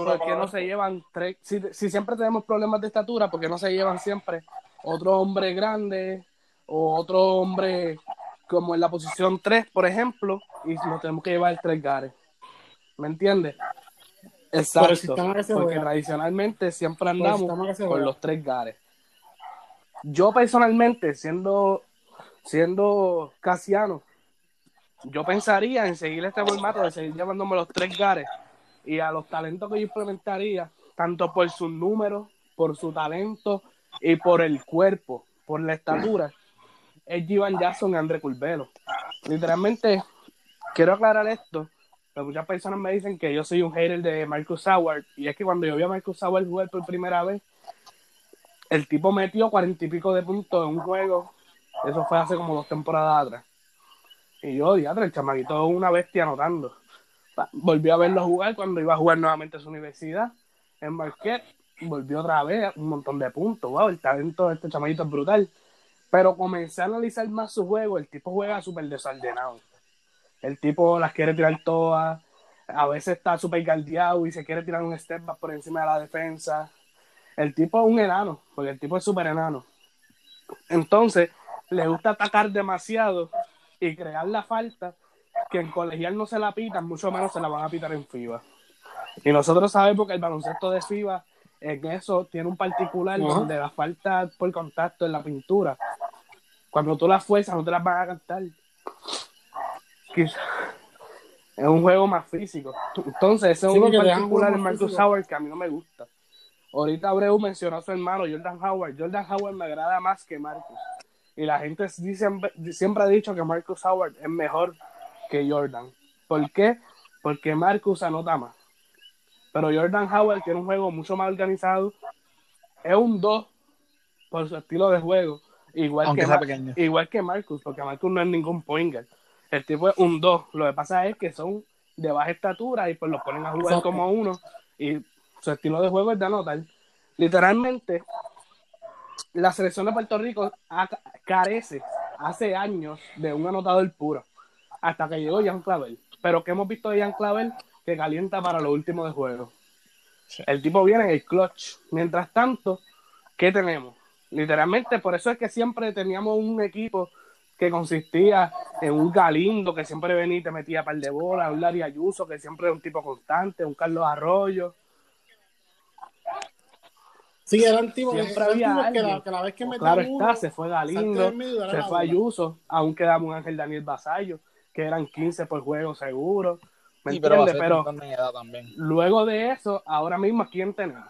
¿Por qué para- no se llevan tres? Si, si siempre tenemos problemas de estatura, ¿por qué no se llevan siempre otro hombre grande o otro hombre como en la posición 3, por ejemplo, y nos tenemos que llevar tres gares? ¿Me entiendes? Exacto. Porque juega. tradicionalmente siempre andamos con los tres gares. Yo personalmente, siendo, siendo casiano, yo pensaría en seguir este formato de seguir llevándome los tres gares y a los talentos que yo implementaría, tanto por sus números, por su talento y por el cuerpo, por la estatura, es Jivan Jackson y André Curvelo. Literalmente, quiero aclarar esto, muchas personas me dicen que yo soy un hater de Marcus Howard, y es que cuando yo vi a Marcus Howard jugar por primera vez, el tipo metió cuarenta y pico de puntos en un juego, eso fue hace como dos temporadas atrás. Y yo, diadre, el chamaquito una bestia anotando. Volvió a verlo jugar cuando iba a jugar nuevamente a su universidad en Marquette. Volvió otra vez, un montón de puntos. Wow, el talento de este chamaquito es brutal. Pero comencé a analizar más su juego. El tipo juega súper desordenado. El tipo las quiere tirar todas. A veces está súper galdeado y se quiere tirar un step back por encima de la defensa. El tipo es un enano, porque el tipo es súper enano. Entonces, le gusta atacar demasiado y crear la falta que en colegial no se la pitan, mucho menos se la van a pitar en FIBA. Y nosotros sabemos que el baloncesto de FIBA en eso tiene un particular Ajá. donde la falta por contacto en la pintura, cuando tú las fuerzas no te las van a cantar. Quizá- Es un juego más físico. Entonces, ese es Sí, particular juego en más Marcus físico. Howard que a mí no me gusta. Ahorita Abreu mencionó a su hermano Jordan Howard. Jordan Howard me agrada más que Marcus. Y la gente sí siempre, ha dicho que Marcus Howard es mejor que Jordan. ¿Por qué? Porque Marcus anota más. Pero Jordan Howard tiene un juego mucho más organizado. Es un 2 por su estilo de juego. Igual Aunque que, sea Mar- pequeño. igual que Marcus, porque Marcus no es ningún point guard. El tipo es un 2. Lo que pasa es que son de baja estatura y pues los ponen a jugar Exacto. como uno. Y su estilo de juego es de anotar. Literalmente, la selección de Puerto Rico carece hace años de un anotador puro. Hasta que llegó Jan Clavel. Pero que hemos visto de Jan Clavel que calienta para lo último de juego. El tipo viene en el clutch. Mientras tanto, ¿qué tenemos? Literalmente, por eso es que siempre teníamos un equipo que consistía en un Galindo que siempre venía y te metía par de bolas, un Larry Ayuso que siempre es un tipo constante, un Carlos Arroyo. Sí, eran tipos, Siempre eran había tipos que alguien. la, que la vez que metían Claro uno, está, se fue Galindo, se la fue. Ayuso, aún quedaba un Ángel Daniel Basayo, que eran 15 por juego seguro. ¿Me Sí, entiendes? Pero luego de eso, ahora mismo, ¿a quién tenemos?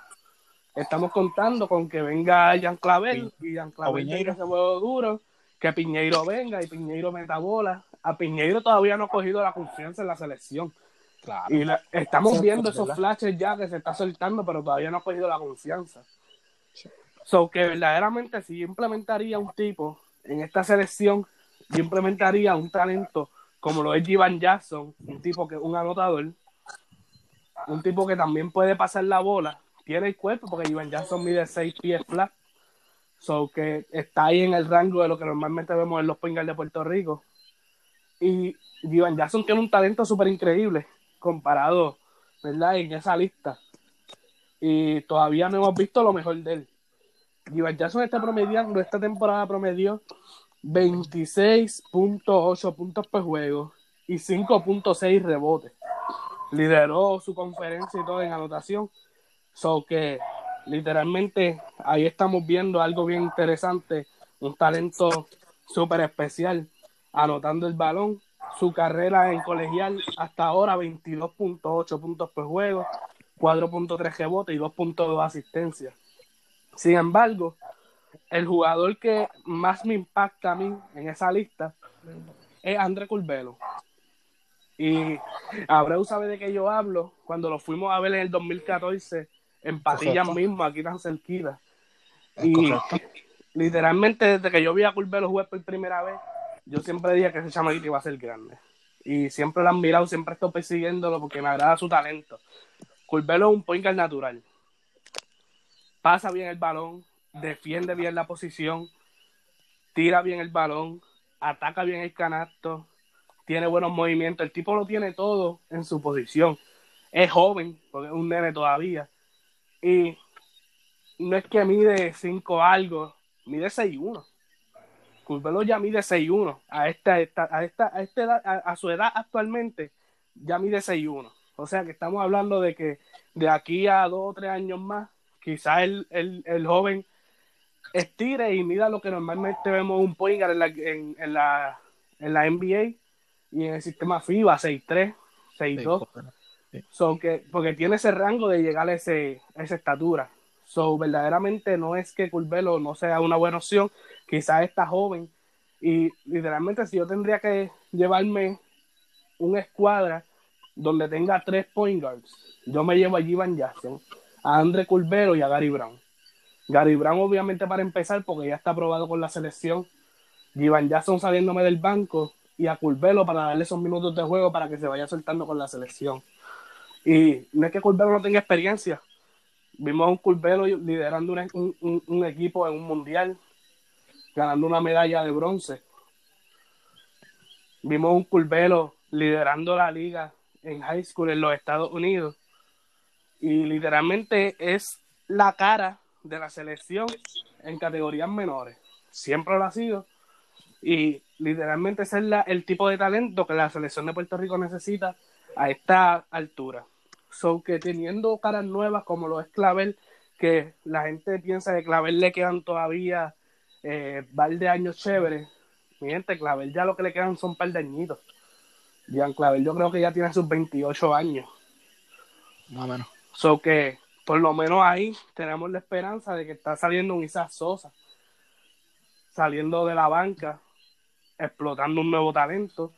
Estamos contando con que venga Jan Clavel y Jan Clavel tenga ese juego duro, que Piñeiro venga y Piñeiro meta bola. A Piñeiro todavía no ha cogido la confianza en la selección. Claro. Y la- estamos viendo es esos verdad. flashes ya que se está soltando, pero todavía no ha cogido la confianza. So que verdaderamente si yo implementaría un tipo en esta selección, yo implementaría un talento como lo es Jivan Jackson, un tipo que un anotador, un tipo que también puede pasar la bola, tiene el cuerpo, porque Jivan Jackson mide 6 pies flat, so que está ahí en el rango de lo que normalmente vemos en los guard de Puerto Rico. Y Jivan Jackson tiene un talento súper increíble comparado, ¿verdad? En esa lista. Y todavía no hemos visto lo mejor de él. Jivan Jackson está promediando, esta temporada promedió 26.8 puntos por juego y 5.6 rebotes. Lideró su conferencia y todo en anotación. So que literalmente ahí estamos viendo algo bien interesante, un talento súper especial, anotando el balón. Su carrera en colegial hasta ahora 22.8 puntos por juego, 4.3 rebotes y 2.2 asistencias. Sin embargo, el jugador que más me impacta a mí en esa lista es André Curbelo. Y Abreu sabe de qué yo hablo cuando lo fuimos a ver en el 2014 en Patillas mismo, aquí tan cerquita. Es Y correcto. literalmente desde que yo vi a Curbelo jugar por primera vez, yo siempre dije que ese chamaquito iba a ser grande. Y siempre lo han mirado, siempre estoy persiguiéndolo porque me agrada su talento. Curbelo es un point guard natural. Pasa bien el balón, defiende bien la posición, tira bien el balón, ataca bien el canasto, tiene buenos movimientos. El tipo lo tiene todo en su posición. Es joven, porque es un nene todavía. Y no es que mide 5 algo, mide 6'1. Curbelo ya mide 6'1. A esta, esta- a esta, a esta a, a su edad actualmente, ya mide 6'1. O sea que estamos hablando de que de aquí a dos o tres años más, quizás el, el, el joven estire y mida lo que normalmente vemos un point guard en la, en, en la, en la NBA y en el sistema FIBA 6'3, 6'2. Que, porque tiene ese rango de llegar a, ese, esa estatura. So, verdaderamente no es que Curbelo no sea una buena opción, quizás está joven. Y literalmente, si yo tendría que llevarme una escuadra donde tenga tres point guards, yo me llevo a Jivan Jackson, a Andre Curbelo y a Gary Brown. Gary Brown, obviamente, para empezar, porque ya está aprobado con la selección. Jivan Jackson saliéndome del banco y a Curbelo para darle esos minutos de juego para que se vaya soltando con la selección. Y no es que Curbelo no tenga experiencia. Vimos a un Curbelo liderando un, un- equipo en un mundial, ganando una medalla de bronce. Vimos a un Curbelo liderando la liga en high school en los Estados Unidos. Y literalmente es la cara de la selección en categorías menores. Siempre lo ha sido. Y literalmente ese es la- el tipo de talento que la selección de Puerto Rico necesita a esta altura. So que teniendo caras nuevas como lo es Clavel, que la gente piensa que Clavel le quedan todavía eh, par de años chéveres. Mi gente, Clavel ya lo que le quedan son par de añitos. Jean Clavel yo creo que ya tiene sus 28 años. Más o menos. So que por lo menos ahí tenemos la esperanza de que está saliendo un Isaac Sosa, saliendo de la banca, explotando un nuevo talento.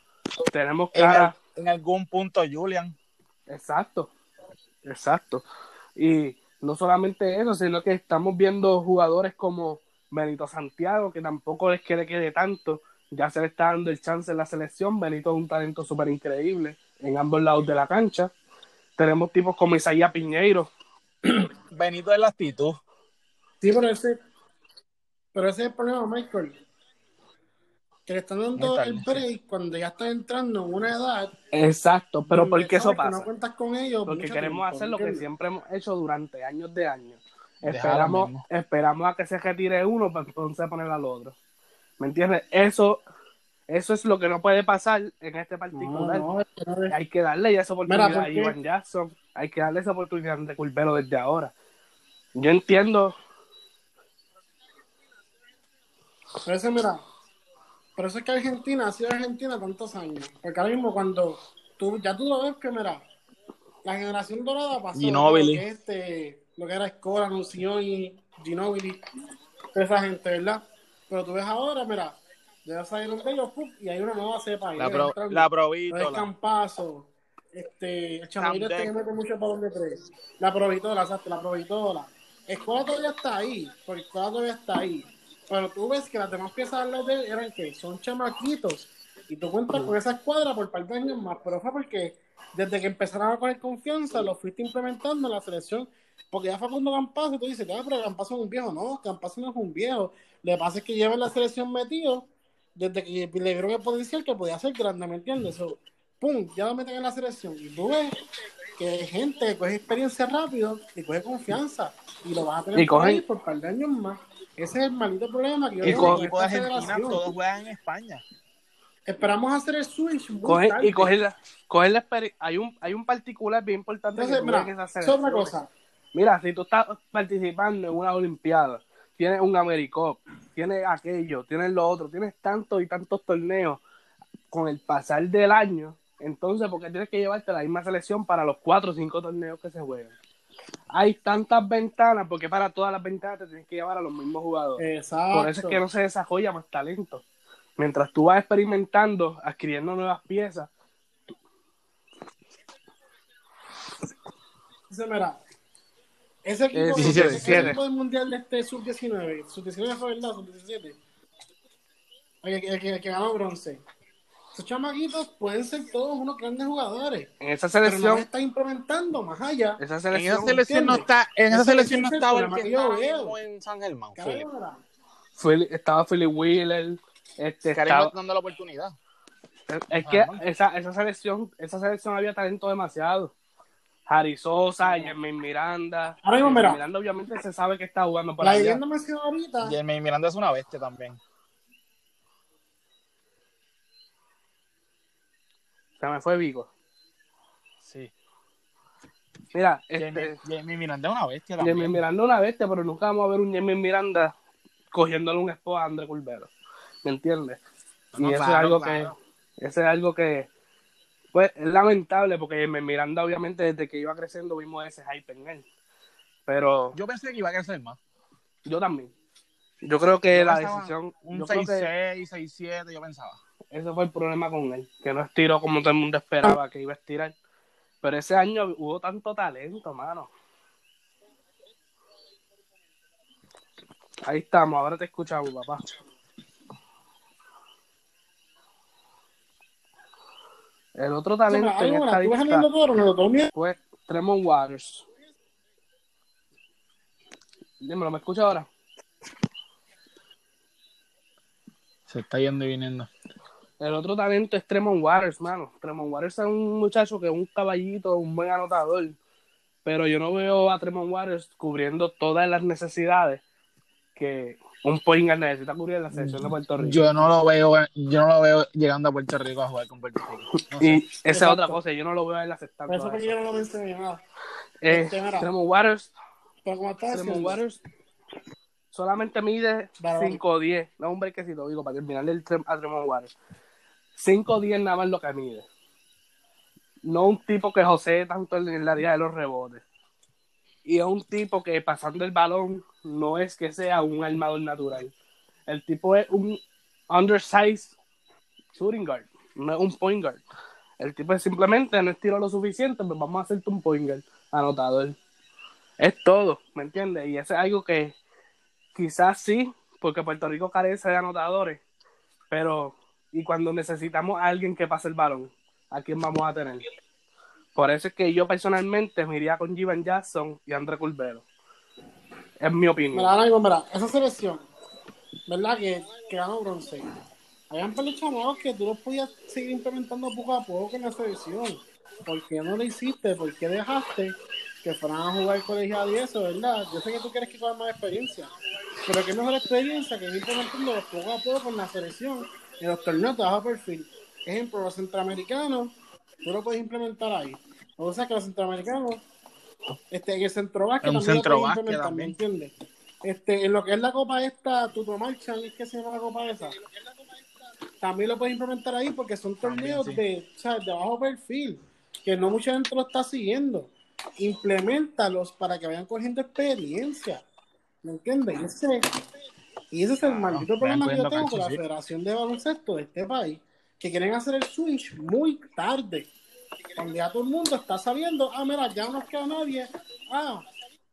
Tenemos En, cara, al- en algún punto, Julian. exacto, exacto. Y no solamente eso, sino que estamos viendo jugadores como Benito Santiago, que tampoco es que le quede tanto, ya se le está dando el chance en la selección. Benito es un talento súper increíble en ambos lados de la cancha. Tenemos tipos como Isaías Piñeiro, Benito de la actitud. Sí, pero ese, pero ese es el problema, Michael. Que le están dando el break cuando ya están entrando en una edad. Exacto, pero ¿por qué eso pasa? No cuentas con ellos. Porque queremos tiempo, hacer lo que ¿entiendes? siempre hemos hecho durante años de años. Esperamos, esperamos a que se retire uno para entonces poner al otro. ¿Me entiendes? Eso, eso es lo que no puede pasar en este particular. no, no Hay que darle esa oportunidad Mira, a. Ivan Jackson. Hay que darle esa oportunidad de Curbelo desde ahora. Yo entiendo, Por eso, mira, por eso es que Argentina ha sido Argentina tantos años. Porque ahora mismo cuando tú, ya tú lo ves que, mira, la generación dorada pasó Ginóbili. Lo que, este, lo que era Escola, Nuncioni, Ginóbili, toda esa gente, ¿verdad? Pero tú ves ahora, mira, ya salieron de ellos y hay una nueva cepa ahí. La, pro, entrando. la Lo de provítola. Campazo, este, el chamoyito Sam este que mete mucho balón de tres. La provitola, exacto, la provitola. Escuela todavía está ahí, porque Escuela todavía está ahí. Pero tú ves que las demás piezas de de él eran que son chamaquitos. Y tú cuentas con esa escuadra por par de años más. Pero fue porque desde que empezaron a coger confianza, lo fuiste implementando en la selección. Porque ya Facundo Campazo, tú dices, ah, pero Campazo es un viejo. No, Campazo no es un viejo. Lo que pasa es que lleva en la selección metido desde que le vieron el potencial que podía ser grande, ¿me entiendes? So, pum, ya lo meten en la selección. Y tú ves que hay gente que coge experiencia rápido y coge confianza. Y lo vas a tener Y por ahí por un par de años más. Ese es el maldito problema que yo Y con El equipo de Argentina todos juegan en España. Esperamos hacer el switch. y coger la, coger la hay un, hay un particular bien importante Entonces, que tú mira, en esas es otra cosa. Mira, si tú estás participando en una Olimpiada, tienes un AmeriCup, tienes aquello, tienes lo otro, tienes tantos y tantos torneos con el pasar del año, entonces, ¿por qué tienes que llevarte la misma selección para los cuatro o cinco torneos que se juegan? Hay tantas ventanas, porque para todas las ventanas te tienes que llevar a los mismos jugadores. Exacto. Por eso es que no se desarrolla más talento. Mientras tú vas experimentando, adquiriendo nuevas piezas, Entonces, mira, ese equipo, Eh, 17, 17. equipo del mundial de este sub-19, sub-19 fue verdad, sub-17, el, el el que ganó bronce. Esos chamaquitos pueden ser todos unos grandes jugadores, en esa pero no selección, los está implementando más allá. esa En selección, esa selección no está, en esa Esa selección no estaba es el que yo veo. en San Germán, estaba Philly Wheeler, este, Karim estaba- dando la oportunidad. es que Ajá. esa, esa selección, esa selección había talento demasiado. Harry Sosa, Jermaine Miranda. Ahora mismo, mira. Jermaine Miranda obviamente se sabe que está jugando por La allá. vivienda mencionó ahorita, Jeremy Miranda es una bestia también. Se me fue Vigo. Sí. Mira, este, Jeremy Miranda es una bestia también. Miranda es una bestia, pero nunca vamos a ver un Jermaine Miranda cogiéndole un expo a André Culvero. ¿Me entiendes? Y eso claro, es algo claro. que, eso es algo que, pues, es lamentable porque Jermaine Miranda, obviamente, desde que iba creciendo vimos ese hype en él. Pero Yo pensé que iba a crecer más. yo también. Yo creo que Yo la decisión, Un yo creo que 6-6, 6-7, yo pensaba. Ese fue el problema con él, que no estiró como todo el mundo esperaba que iba a estirar. Pero ese año hubo tanto talento, mano. Ahí estamos, ahora te escuchamos, papá. El otro talento en esta lista no, fue Tremont Waters. Dímelo, ¿me escucha ahora? Se está yendo y viniendo. El otro talento es Tremont Waters, mano. Tremont Waters es un muchacho que es un caballito, un buen anotador. Pero yo no veo a Tremont Waters cubriendo todas las necesidades que un point guard necesita cubrir en la selección de Puerto Rico. Yo no lo veo, yo no lo veo llegando a Puerto Rico a jugar con Puerto Rico. No sé. y esa es Exacto. otra cosa, yo no lo veo a él aceptando eso que eso. yo no lo mencioné nada. Eh, Este, mira. Tremont Waters, Pero como estaba Tremont diciendo, Waters solamente mide Vale, vale. 5 o 10. No es un brequecito, digo, para terminar el trem- a Tremont Waters. 5 o 10 nada más lo que mide. No un tipo que josee tanto en el área de los rebotes. Y es un tipo que pasando el balón no es que sea un armador natural. El tipo es un undersized shooting guard, no es un point guard. El tipo es simplemente no estiró lo suficiente, pues vamos a hacerte un point guard anotador. Es todo, ¿me entiendes? Y eso es algo que quizás sí, porque Puerto Rico carece de anotadores, pero y cuando necesitamos a alguien que pase el balón, ¿a quién vamos a tener? Por eso es que yo personalmente me iría con Jivan Jackson y André Culvero. Es mi opinión. Mira, mira, esa selección, ¿verdad? Que, que ganó bronce. Habían chamacos que tú los podías seguir implementando poco a poco en la selección. ¿Por qué no lo hiciste? ¿Por qué dejaste que fueran a jugar colegial y eso, verdad? Yo sé que tú quieres que cojan más experiencia, pero qué mejor experiencia que ir implementando poco a poco en la selección en los torneos de bajo perfil. Ejemplo, los centroamericanos, tú lo puedes implementar ahí. O sea que los centroamericanos, este, en el centro básquet un también lo centro puedes básquet implementar, ¿me entiendes? Este, en lo que es la copa esta, Tuto Marchan, es que se llama la copa esa. También lo puedes implementar ahí porque son torneos sí. de, o sea, de bajo perfil, que no mucha gente lo está siguiendo. Implementalos para que vayan cogiendo experiencia. ¿Me entiendes? Ese, y ese es el maldito problema que yo tengo con la. Federación de Baloncesto de este país, que quieren hacer el switch muy tarde. Cuando ya todo el mundo está sabiendo, ah, mira, ya no nos queda nadie. Ah,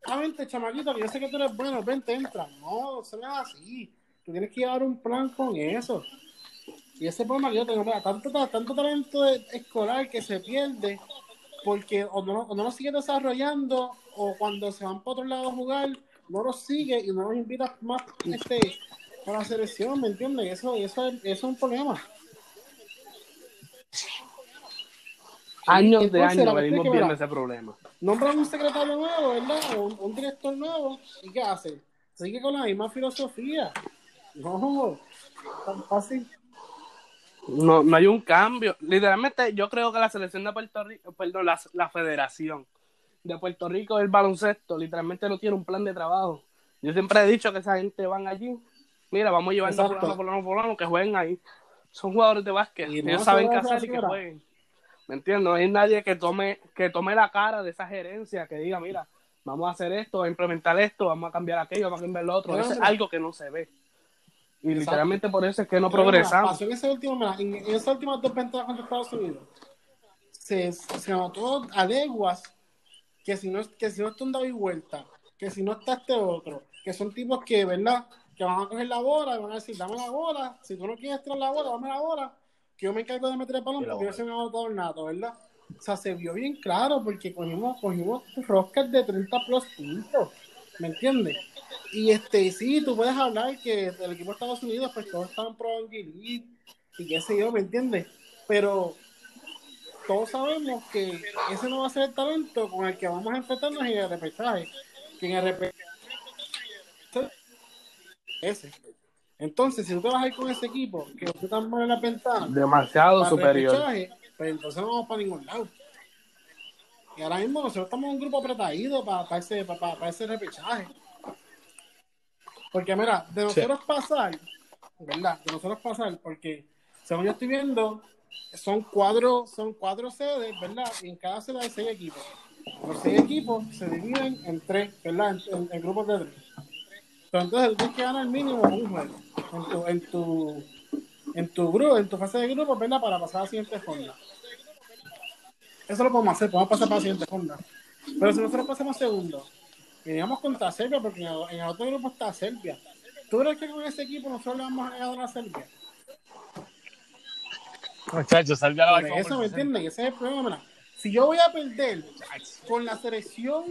ah, vente, chamaquito, que yo sé que tú eres bueno, vente, entra. No, eso no así. Tú tienes que llevar un plan con eso. Y ese problema que yo tengo, mira, tanto, tanto talento escolar que se pierde porque o no, o no lo sigue desarrollando o cuando se van para otro lado a jugar, no los sigue y no los invita más este, a la selección, ¿me entiendes? Eso, eso, es- eso es un problema. Años de años venimos viendo ese problema. Nombran un secretario nuevo, ¿verdad? O un, un director nuevo, ¿y qué hace? Sigue con la misma filosofía. No, tan fácil. No, no hay un cambio. Literalmente, yo creo que la selección de Puerto Rico, perdón, la, la federación de Puerto Rico del baloncesto, literalmente no tiene un plan de trabajo. Yo siempre he dicho que esa gente van allí. Mira, vamos llevando a fulano, fulano, fulano, que jueguen ahí. Son jugadores de básquet. Y Ellos saben qué hacer y que jueguen. ¿Me entiendes? No hay nadie que tome, que tome la cara de esa gerencia, que diga, mira, vamos a hacer esto, vamos a implementar esto, vamos a cambiar aquello, vamos a cambiar lo otro. Eso es algo que no se ve. Y Exacto. literalmente por eso es que no Pero, mira, progresamos. Pasó en, ese último, mira, en, en esas últimas dos ventajas contra Estados Unidos. Se, se notó a leguas que si no, que si no está un David Vuelta, que si no está este otro, que son tipos que, ¿verdad? Que van a coger la bola y van a decir, dame la bola, si tú no quieres tirar la bola, dame la bola, que yo me encargo de meter el balón porque yo soy un agotador nato, ¿verdad? O sea, se vio bien claro porque cogimos, cogimos roscas de 30 plus puntos, ¿me entiendes? Y este, sí, tú puedes hablar que el equipo de Estados Unidos, pues todos estaban pro y qué sé yo, ¿me entiendes? Pero todos sabemos que ese no va a ser el talento con el que vamos a enfrentarnos en el repechaje. Que en el repechaje ese. Entonces, si tú te vas a ir con ese equipo, que tú tan mal en la ventana, Demasiado superior. pues entonces no vamos para ningún lado. Y ahora mismo nosotros estamos en un grupo apretadido para, para, ese, para, para ese repechaje. Porque mira, de nosotros pasar, ¿verdad? De nosotros pasar, porque según yo estoy viendo, son cuatro, son cuatro sedes, ¿verdad? Y en cada sede hay seis equipos. Los seis equipos se dividen en tres, ¿verdad? En, grupos de tres. Entonces tú tienes que ganar mínimo un juego en tu, en tu, en tu grupo, en tu fase de grupo, ¿verdad? Para pasar a la siguiente ronda. Eso lo podemos hacer, podemos pasar para la siguiente ronda. Pero si nosotros pasamos segundo, y digamos contra Serbia, porque en el, en el otro grupo está Serbia. ¿Tú crees que con ese equipo nosotros le vamos a ganar a Serbia? Muchachos, salve a la Por eso, ¿me entiendes? Y ese es el problema. mira. Si yo voy a perder con la selección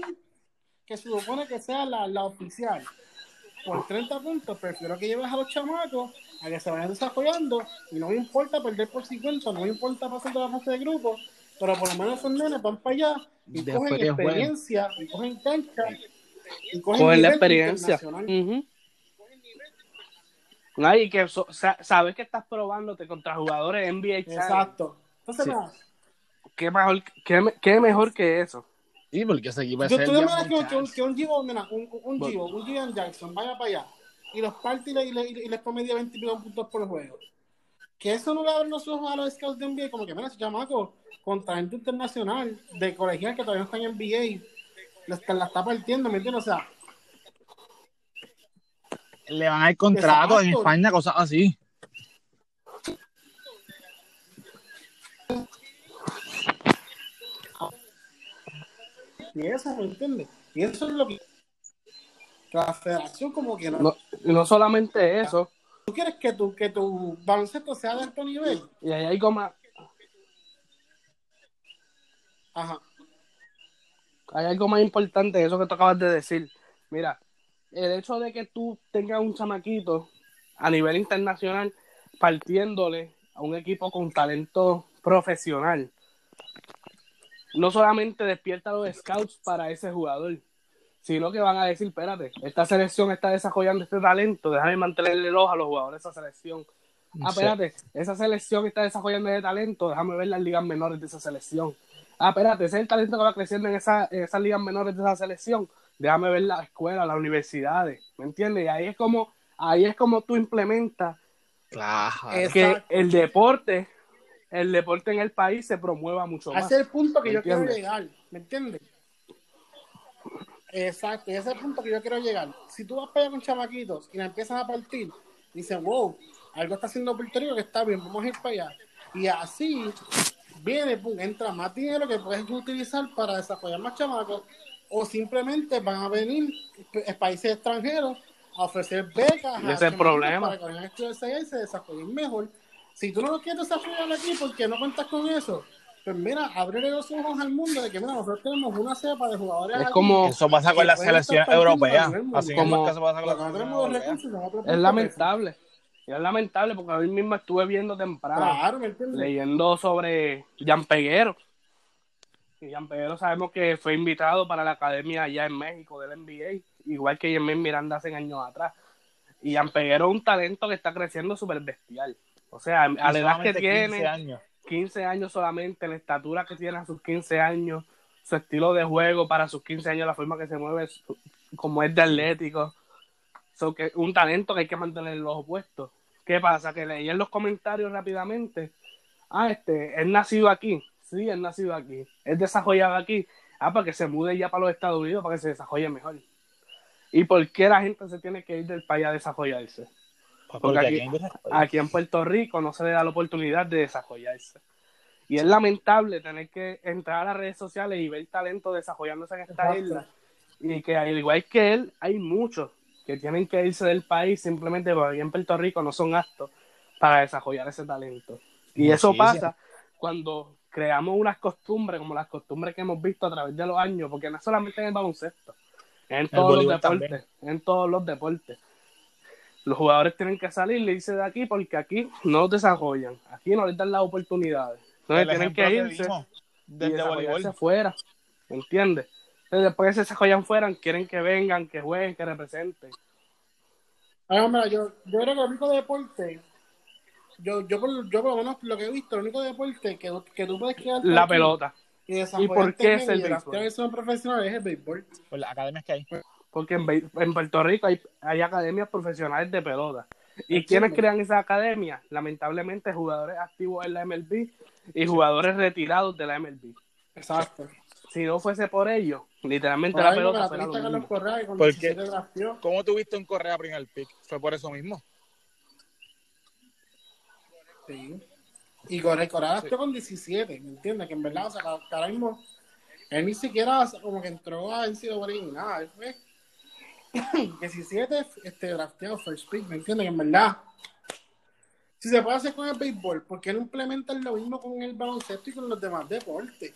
que se supone que sea la, la oficial por 30 puntos, prefiero que lleves a los chamacos a que se vayan desarrollando y no me importa perder por 50, no me importa pasar de la fase de grupo, pero por lo menos esos nenes van para allá y Después cogen experiencia y cogen cancha y cogen Coger la nivel experiencia. No, y que so- sa- sabes que estás probándote contra jugadores NBA. Exacto. Entonces, Sí. nada, ¿Qué mejor, qué, me- qué mejor que eso? Sí, porque ese equipo es Yo, das que, que un, que un Givo, mira, un, un Givo, un Gideon Jackson vaya para allá y los parte y, le- y, le- y les promedia 20 y pico puntos por juego. Que eso no le abre los ojos a los scouts de NBA, como que, mira, ese chamaco con talento internacional de colegial que todavía no está en NBA, la la está partiendo, ¿me entiendes? O sea, Le van a dar contratos en Exacto. España, cosas así. y eso, ¿me entiendes? Y eso es lo que la federación como que no. No, y no solamente eso, ¿Tú quieres que tu, que tu baloncesto sea de alto nivel? y ahí hay algo más, Ajá. hay algo más importante de eso que tú acabas de decir. Mira, el hecho de que tú tengas un chamaquito a nivel internacional partiéndole a un equipo con talento profesional, no solamente despierta a los scouts para ese jugador, sino que van a decir, espérate, esta selección está desarrollando este talento, déjame mantenerle el ojo a los jugadores de esa selección. Ah, espérate, esa selección está desarrollando ese talento, déjame ver las ligas menores de esa selección. Ah, espérate, ese es el talento que va creciendo en, esa, en esas ligas menores de esa selección. Déjame ver las escuelas, las universidades, ¿me entiendes? Y ahí es como, ahí es como tú implementas Claro. Que Exacto. el deporte, el deporte en el país se promueva mucho más. Ese es el punto que ¿Me yo quiero llegar, ¿me entiendes? Exacto, ese es el punto que yo quiero llegar. Si tú vas para allá con chamaquitos y la empiezas a partir, dicen, wow, algo está haciendo Puerto Rico que está bien, vamos a ir para allá. Y así viene, pum, entra más dinero que puedes utilizar para desarrollar más chamacos, o simplemente van a venir países extranjeros a ofrecer becas Y ese a es el problema. para que vayan a y se desarrollen mejor. Si tú no lo quieres desarrollar aquí porque no cuentas con eso, pues mira, abrirle los ojos al mundo de que mira, nosotros tenemos una cepa de jugadores Es aquí como- Eso pasa con la selección europea. Así Como- que eso pasa con la selección recursos, Es lamentable. Y es lamentable porque hoy mismo estuve viendo temprano, Claro, ¿me entiendes? leyendo sobre Jan Peguero. Y Peguero sabemos que fue invitado para la academia allá en México del NBA, igual que Jermaine Miranda hace años atrás. Y Jan Peguero es un talento que está creciendo súper bestial. O sea, a la edad que Solamente 15 tiene, años. 15 años solamente, la estatura que tiene a sus 15 años, su estilo de juego para sus 15 años, la forma que se mueve, como es de atlético. So, que un talento que hay que mantener en los opuestos. ¿Qué pasa? Que leí en los comentarios rápidamente. Ah, este, es nacido aquí. Sí, es nacido aquí. Es desarrollado aquí. Ah, para que se mude ya para los Estados Unidos para que se desarrolle mejor. ¿Y por qué la gente se tiene que ir del país a desarrollarse? Porque aquí, en Puerto Rico no se le da la oportunidad de desarrollarse. Y es lamentable tener que entrar a las redes sociales y ver talento desarrollándose en esta Exacto. isla. Y que al igual que él, hay muchos que tienen que irse del país simplemente porque aquí en Puerto Rico no son aptos para desarrollar ese talento. Y eso pasa cuando creamos unas costumbres como las costumbres que hemos visto a través de los años, porque no solamente en el baloncesto, en todos los deportes, también. en todos los deportes. Los jugadores tienen que salir y irse de aquí porque aquí no los desarrollan, aquí no les dan las oportunidades. Entonces El tienen que que irse y desde desarrollarse voleibol. afuera, ¿me entiendes? Entonces después que se desarrollan fuera, quieren que vengan, que jueguen, que representen. Ay, hombre, yo, yo creo que el único deporte, yo, yo, por, yo por lo menos lo que he visto, el único deporte que, que tú puedes quedar La pelota. y, ¿Y por qué es el béisbol? son profesionales es el béisbol. Por las academias que hay. Porque en, en Puerto Rico hay, hay academias profesionales de pelota. ¿Y quiénes crean esas academias? Lamentablemente, jugadores activos en la MLB y jugadores retirados de la MLB. Exacto. Si no fuese por ellos, literalmente Por la pelota la fuera lo mismo. Correa y ¿Por 17 qué? drafteó. ¿Cómo tuviste un Correa primer pick? Fue por eso mismo. Sí. Y Correa, Correa drafteó con 17, ¿me entiendes? Que en verdad, o sea, ahora mismo, él ni siquiera como que entró a NCAA ni nada, él fue 17 este, drafteado first pick, ¿me entiendes? Que en verdad, si se puede hacer con el béisbol, ¿por qué no implementan lo mismo con el baloncesto y con los demás deportes?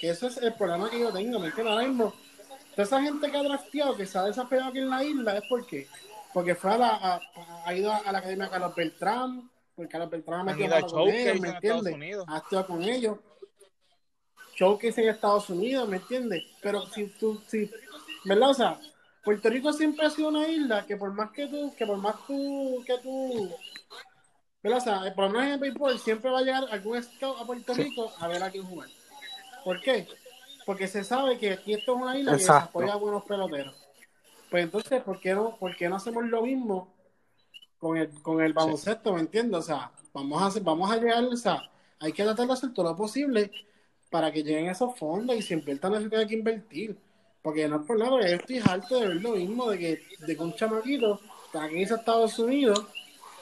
Que eso es el problema que yo tengo, ¿me entiendes? Ahora mismo, toda esa gente que ha drafteado, que se ha desarrollado aquí en la isla, ¿es por qué? Porque fue a la, a- ha ido a la academia Carlos Beltrán, porque Carlos Beltrán ha metido a mano con ellos, ¿me entiendes? Ha estado con ellos. Showcase en Estados Unidos, ¿me entiendes? Pero si tú, si, ¿verdad? O sea, Puerto Rico siempre ha sido una isla que por más que tú, que por más tú, que tú, ¿verdad? O sea, por lo menos en el béisbol siempre va a llegar algún scout a Puerto Rico a ver a quién jugar. ¿Por qué? Porque se sabe que aquí esto es una isla Exacto. que desarrolla buenos peloteros. Pues entonces, ¿por qué no, por qué no hacemos lo mismo con el, con el baloncesto? ¿Me entiendes? O sea, vamos a hacer, vamos a llegar, o sea, hay que tratar de hacer todo lo posible para que lleguen esos fondos y se inviertan en lo que hay que invertir. Porque no es por nada, porque yo estoy harto de ver lo mismo, de que, de que un chamaquito tenga que irse a Estados Unidos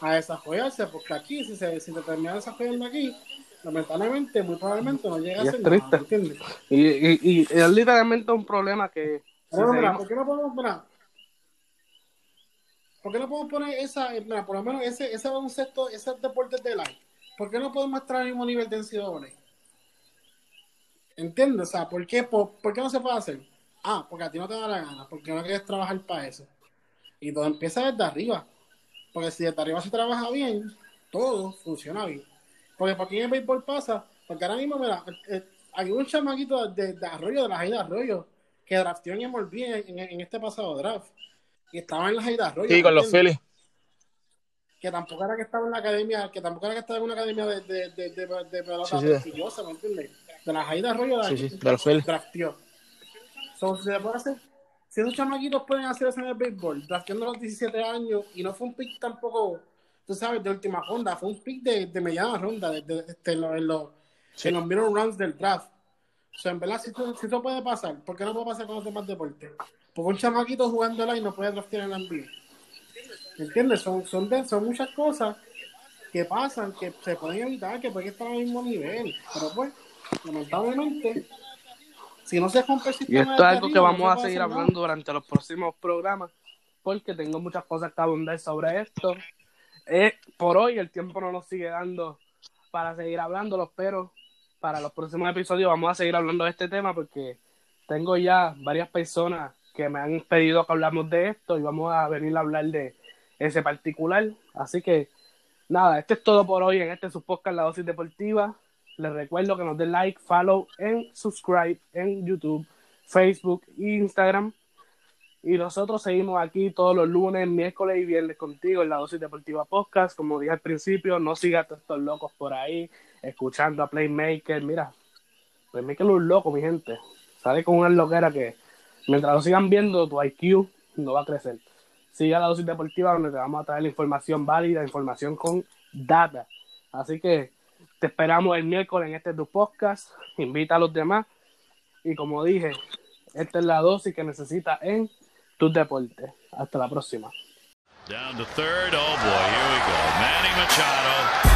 a desarrollarse, porque aquí, si se, si se termina desarrollando aquí, lamentablemente, muy probablemente no llega a ser nada, triste. ¿me entiendes? Y, y, y es literalmente un problema que... si Pero, mira, seguimos- ¿por qué no podemos, mira, ¿por qué no podemos poner esa, eh, mira, por lo menos ese, ese baloncesto, esos deportes de live? ¿Por qué no podemos estar al mismo nivel de NCAA? ¿Entiendes? O sea, ¿por qué, por, por qué no se puede hacer? Ah, porque a ti no te da la gana, porque no quieres trabajar para eso. Y todo empieza desde arriba. Porque si desde arriba se trabaja bien, todo funciona bien. Porque por qué en el béisbol pasa, porque ahora mismo, mira, eh, hay un chamaquito de, Arroyo, de la Jai de Arroyo, que drafteó en MLB en este pasado draft. Y estaba en la Jai de Arroyo. Sí, con los. Phillies. que tampoco era que estaba en la academia, que tampoco era que estaba en una academia de, de, de, de, de pelota Sí, sí. prestigiosa, ¿me entiendes? De la Jaida Arroyo de Sí, sí, de los Phillies. drafteó. So, si se puede hacer, si esos chamaquitos pueden hacer eso en el béisbol, drafteando a los 17 años, y no fue un pick tampoco, tú sabes, de última ronda, fue un pick de, de mediana ronda, de, de- de- en, los, en, los, Sí. en los middle rounds del draft. O sea, en verdad, si eso, si eso puede pasar, ¿por qué no puede pasar con los demás deportes? Porque un chamaquito jugando y no puede draftear en la NBA. ¿Entiendes? Son, son, de- son muchas cosas que pasan, que se pueden evitar, que pueden estar al mismo nivel. Pero pues, lamentablemente, si no se rompe el Y sistema esto es algo que no vamos a seguir nada. hablando durante los próximos programas, porque tengo muchas cosas que abundar sobre esto. Eh, por hoy el tiempo no nos sigue dando para seguir hablándolo, pero para los próximos episodios vamos a seguir hablando de este tema porque tengo ya varias personas que me han pedido que hablamos de esto y vamos a venir a hablar de ese particular. Así que nada, esto es todo por hoy en este su podcast La Dosis Deportiva. Les recuerdo que nos den like, follow en subscribe en YouTube, Facebook e Instagram. Y nosotros seguimos aquí todos los lunes, miércoles y viernes contigo en la Dosis Deportiva Podcast. Como dije al principio, no sigas a estos locos por ahí, escuchando a Playmaker. Mira, Playmaker es un loco, mi gente. Sale con una loquera que mientras lo sigan viendo, tu IQ no va a crecer. Sigue a la Dosis Deportiva donde te vamos a traer la información válida, información con data. Así que te esperamos el miércoles en este tu podcast. Invita a los demás Y como dije, esta es la dosis que necesitas en tus deportes. Hasta la próxima. Down to third. Oh boy, here we go. Manny Machado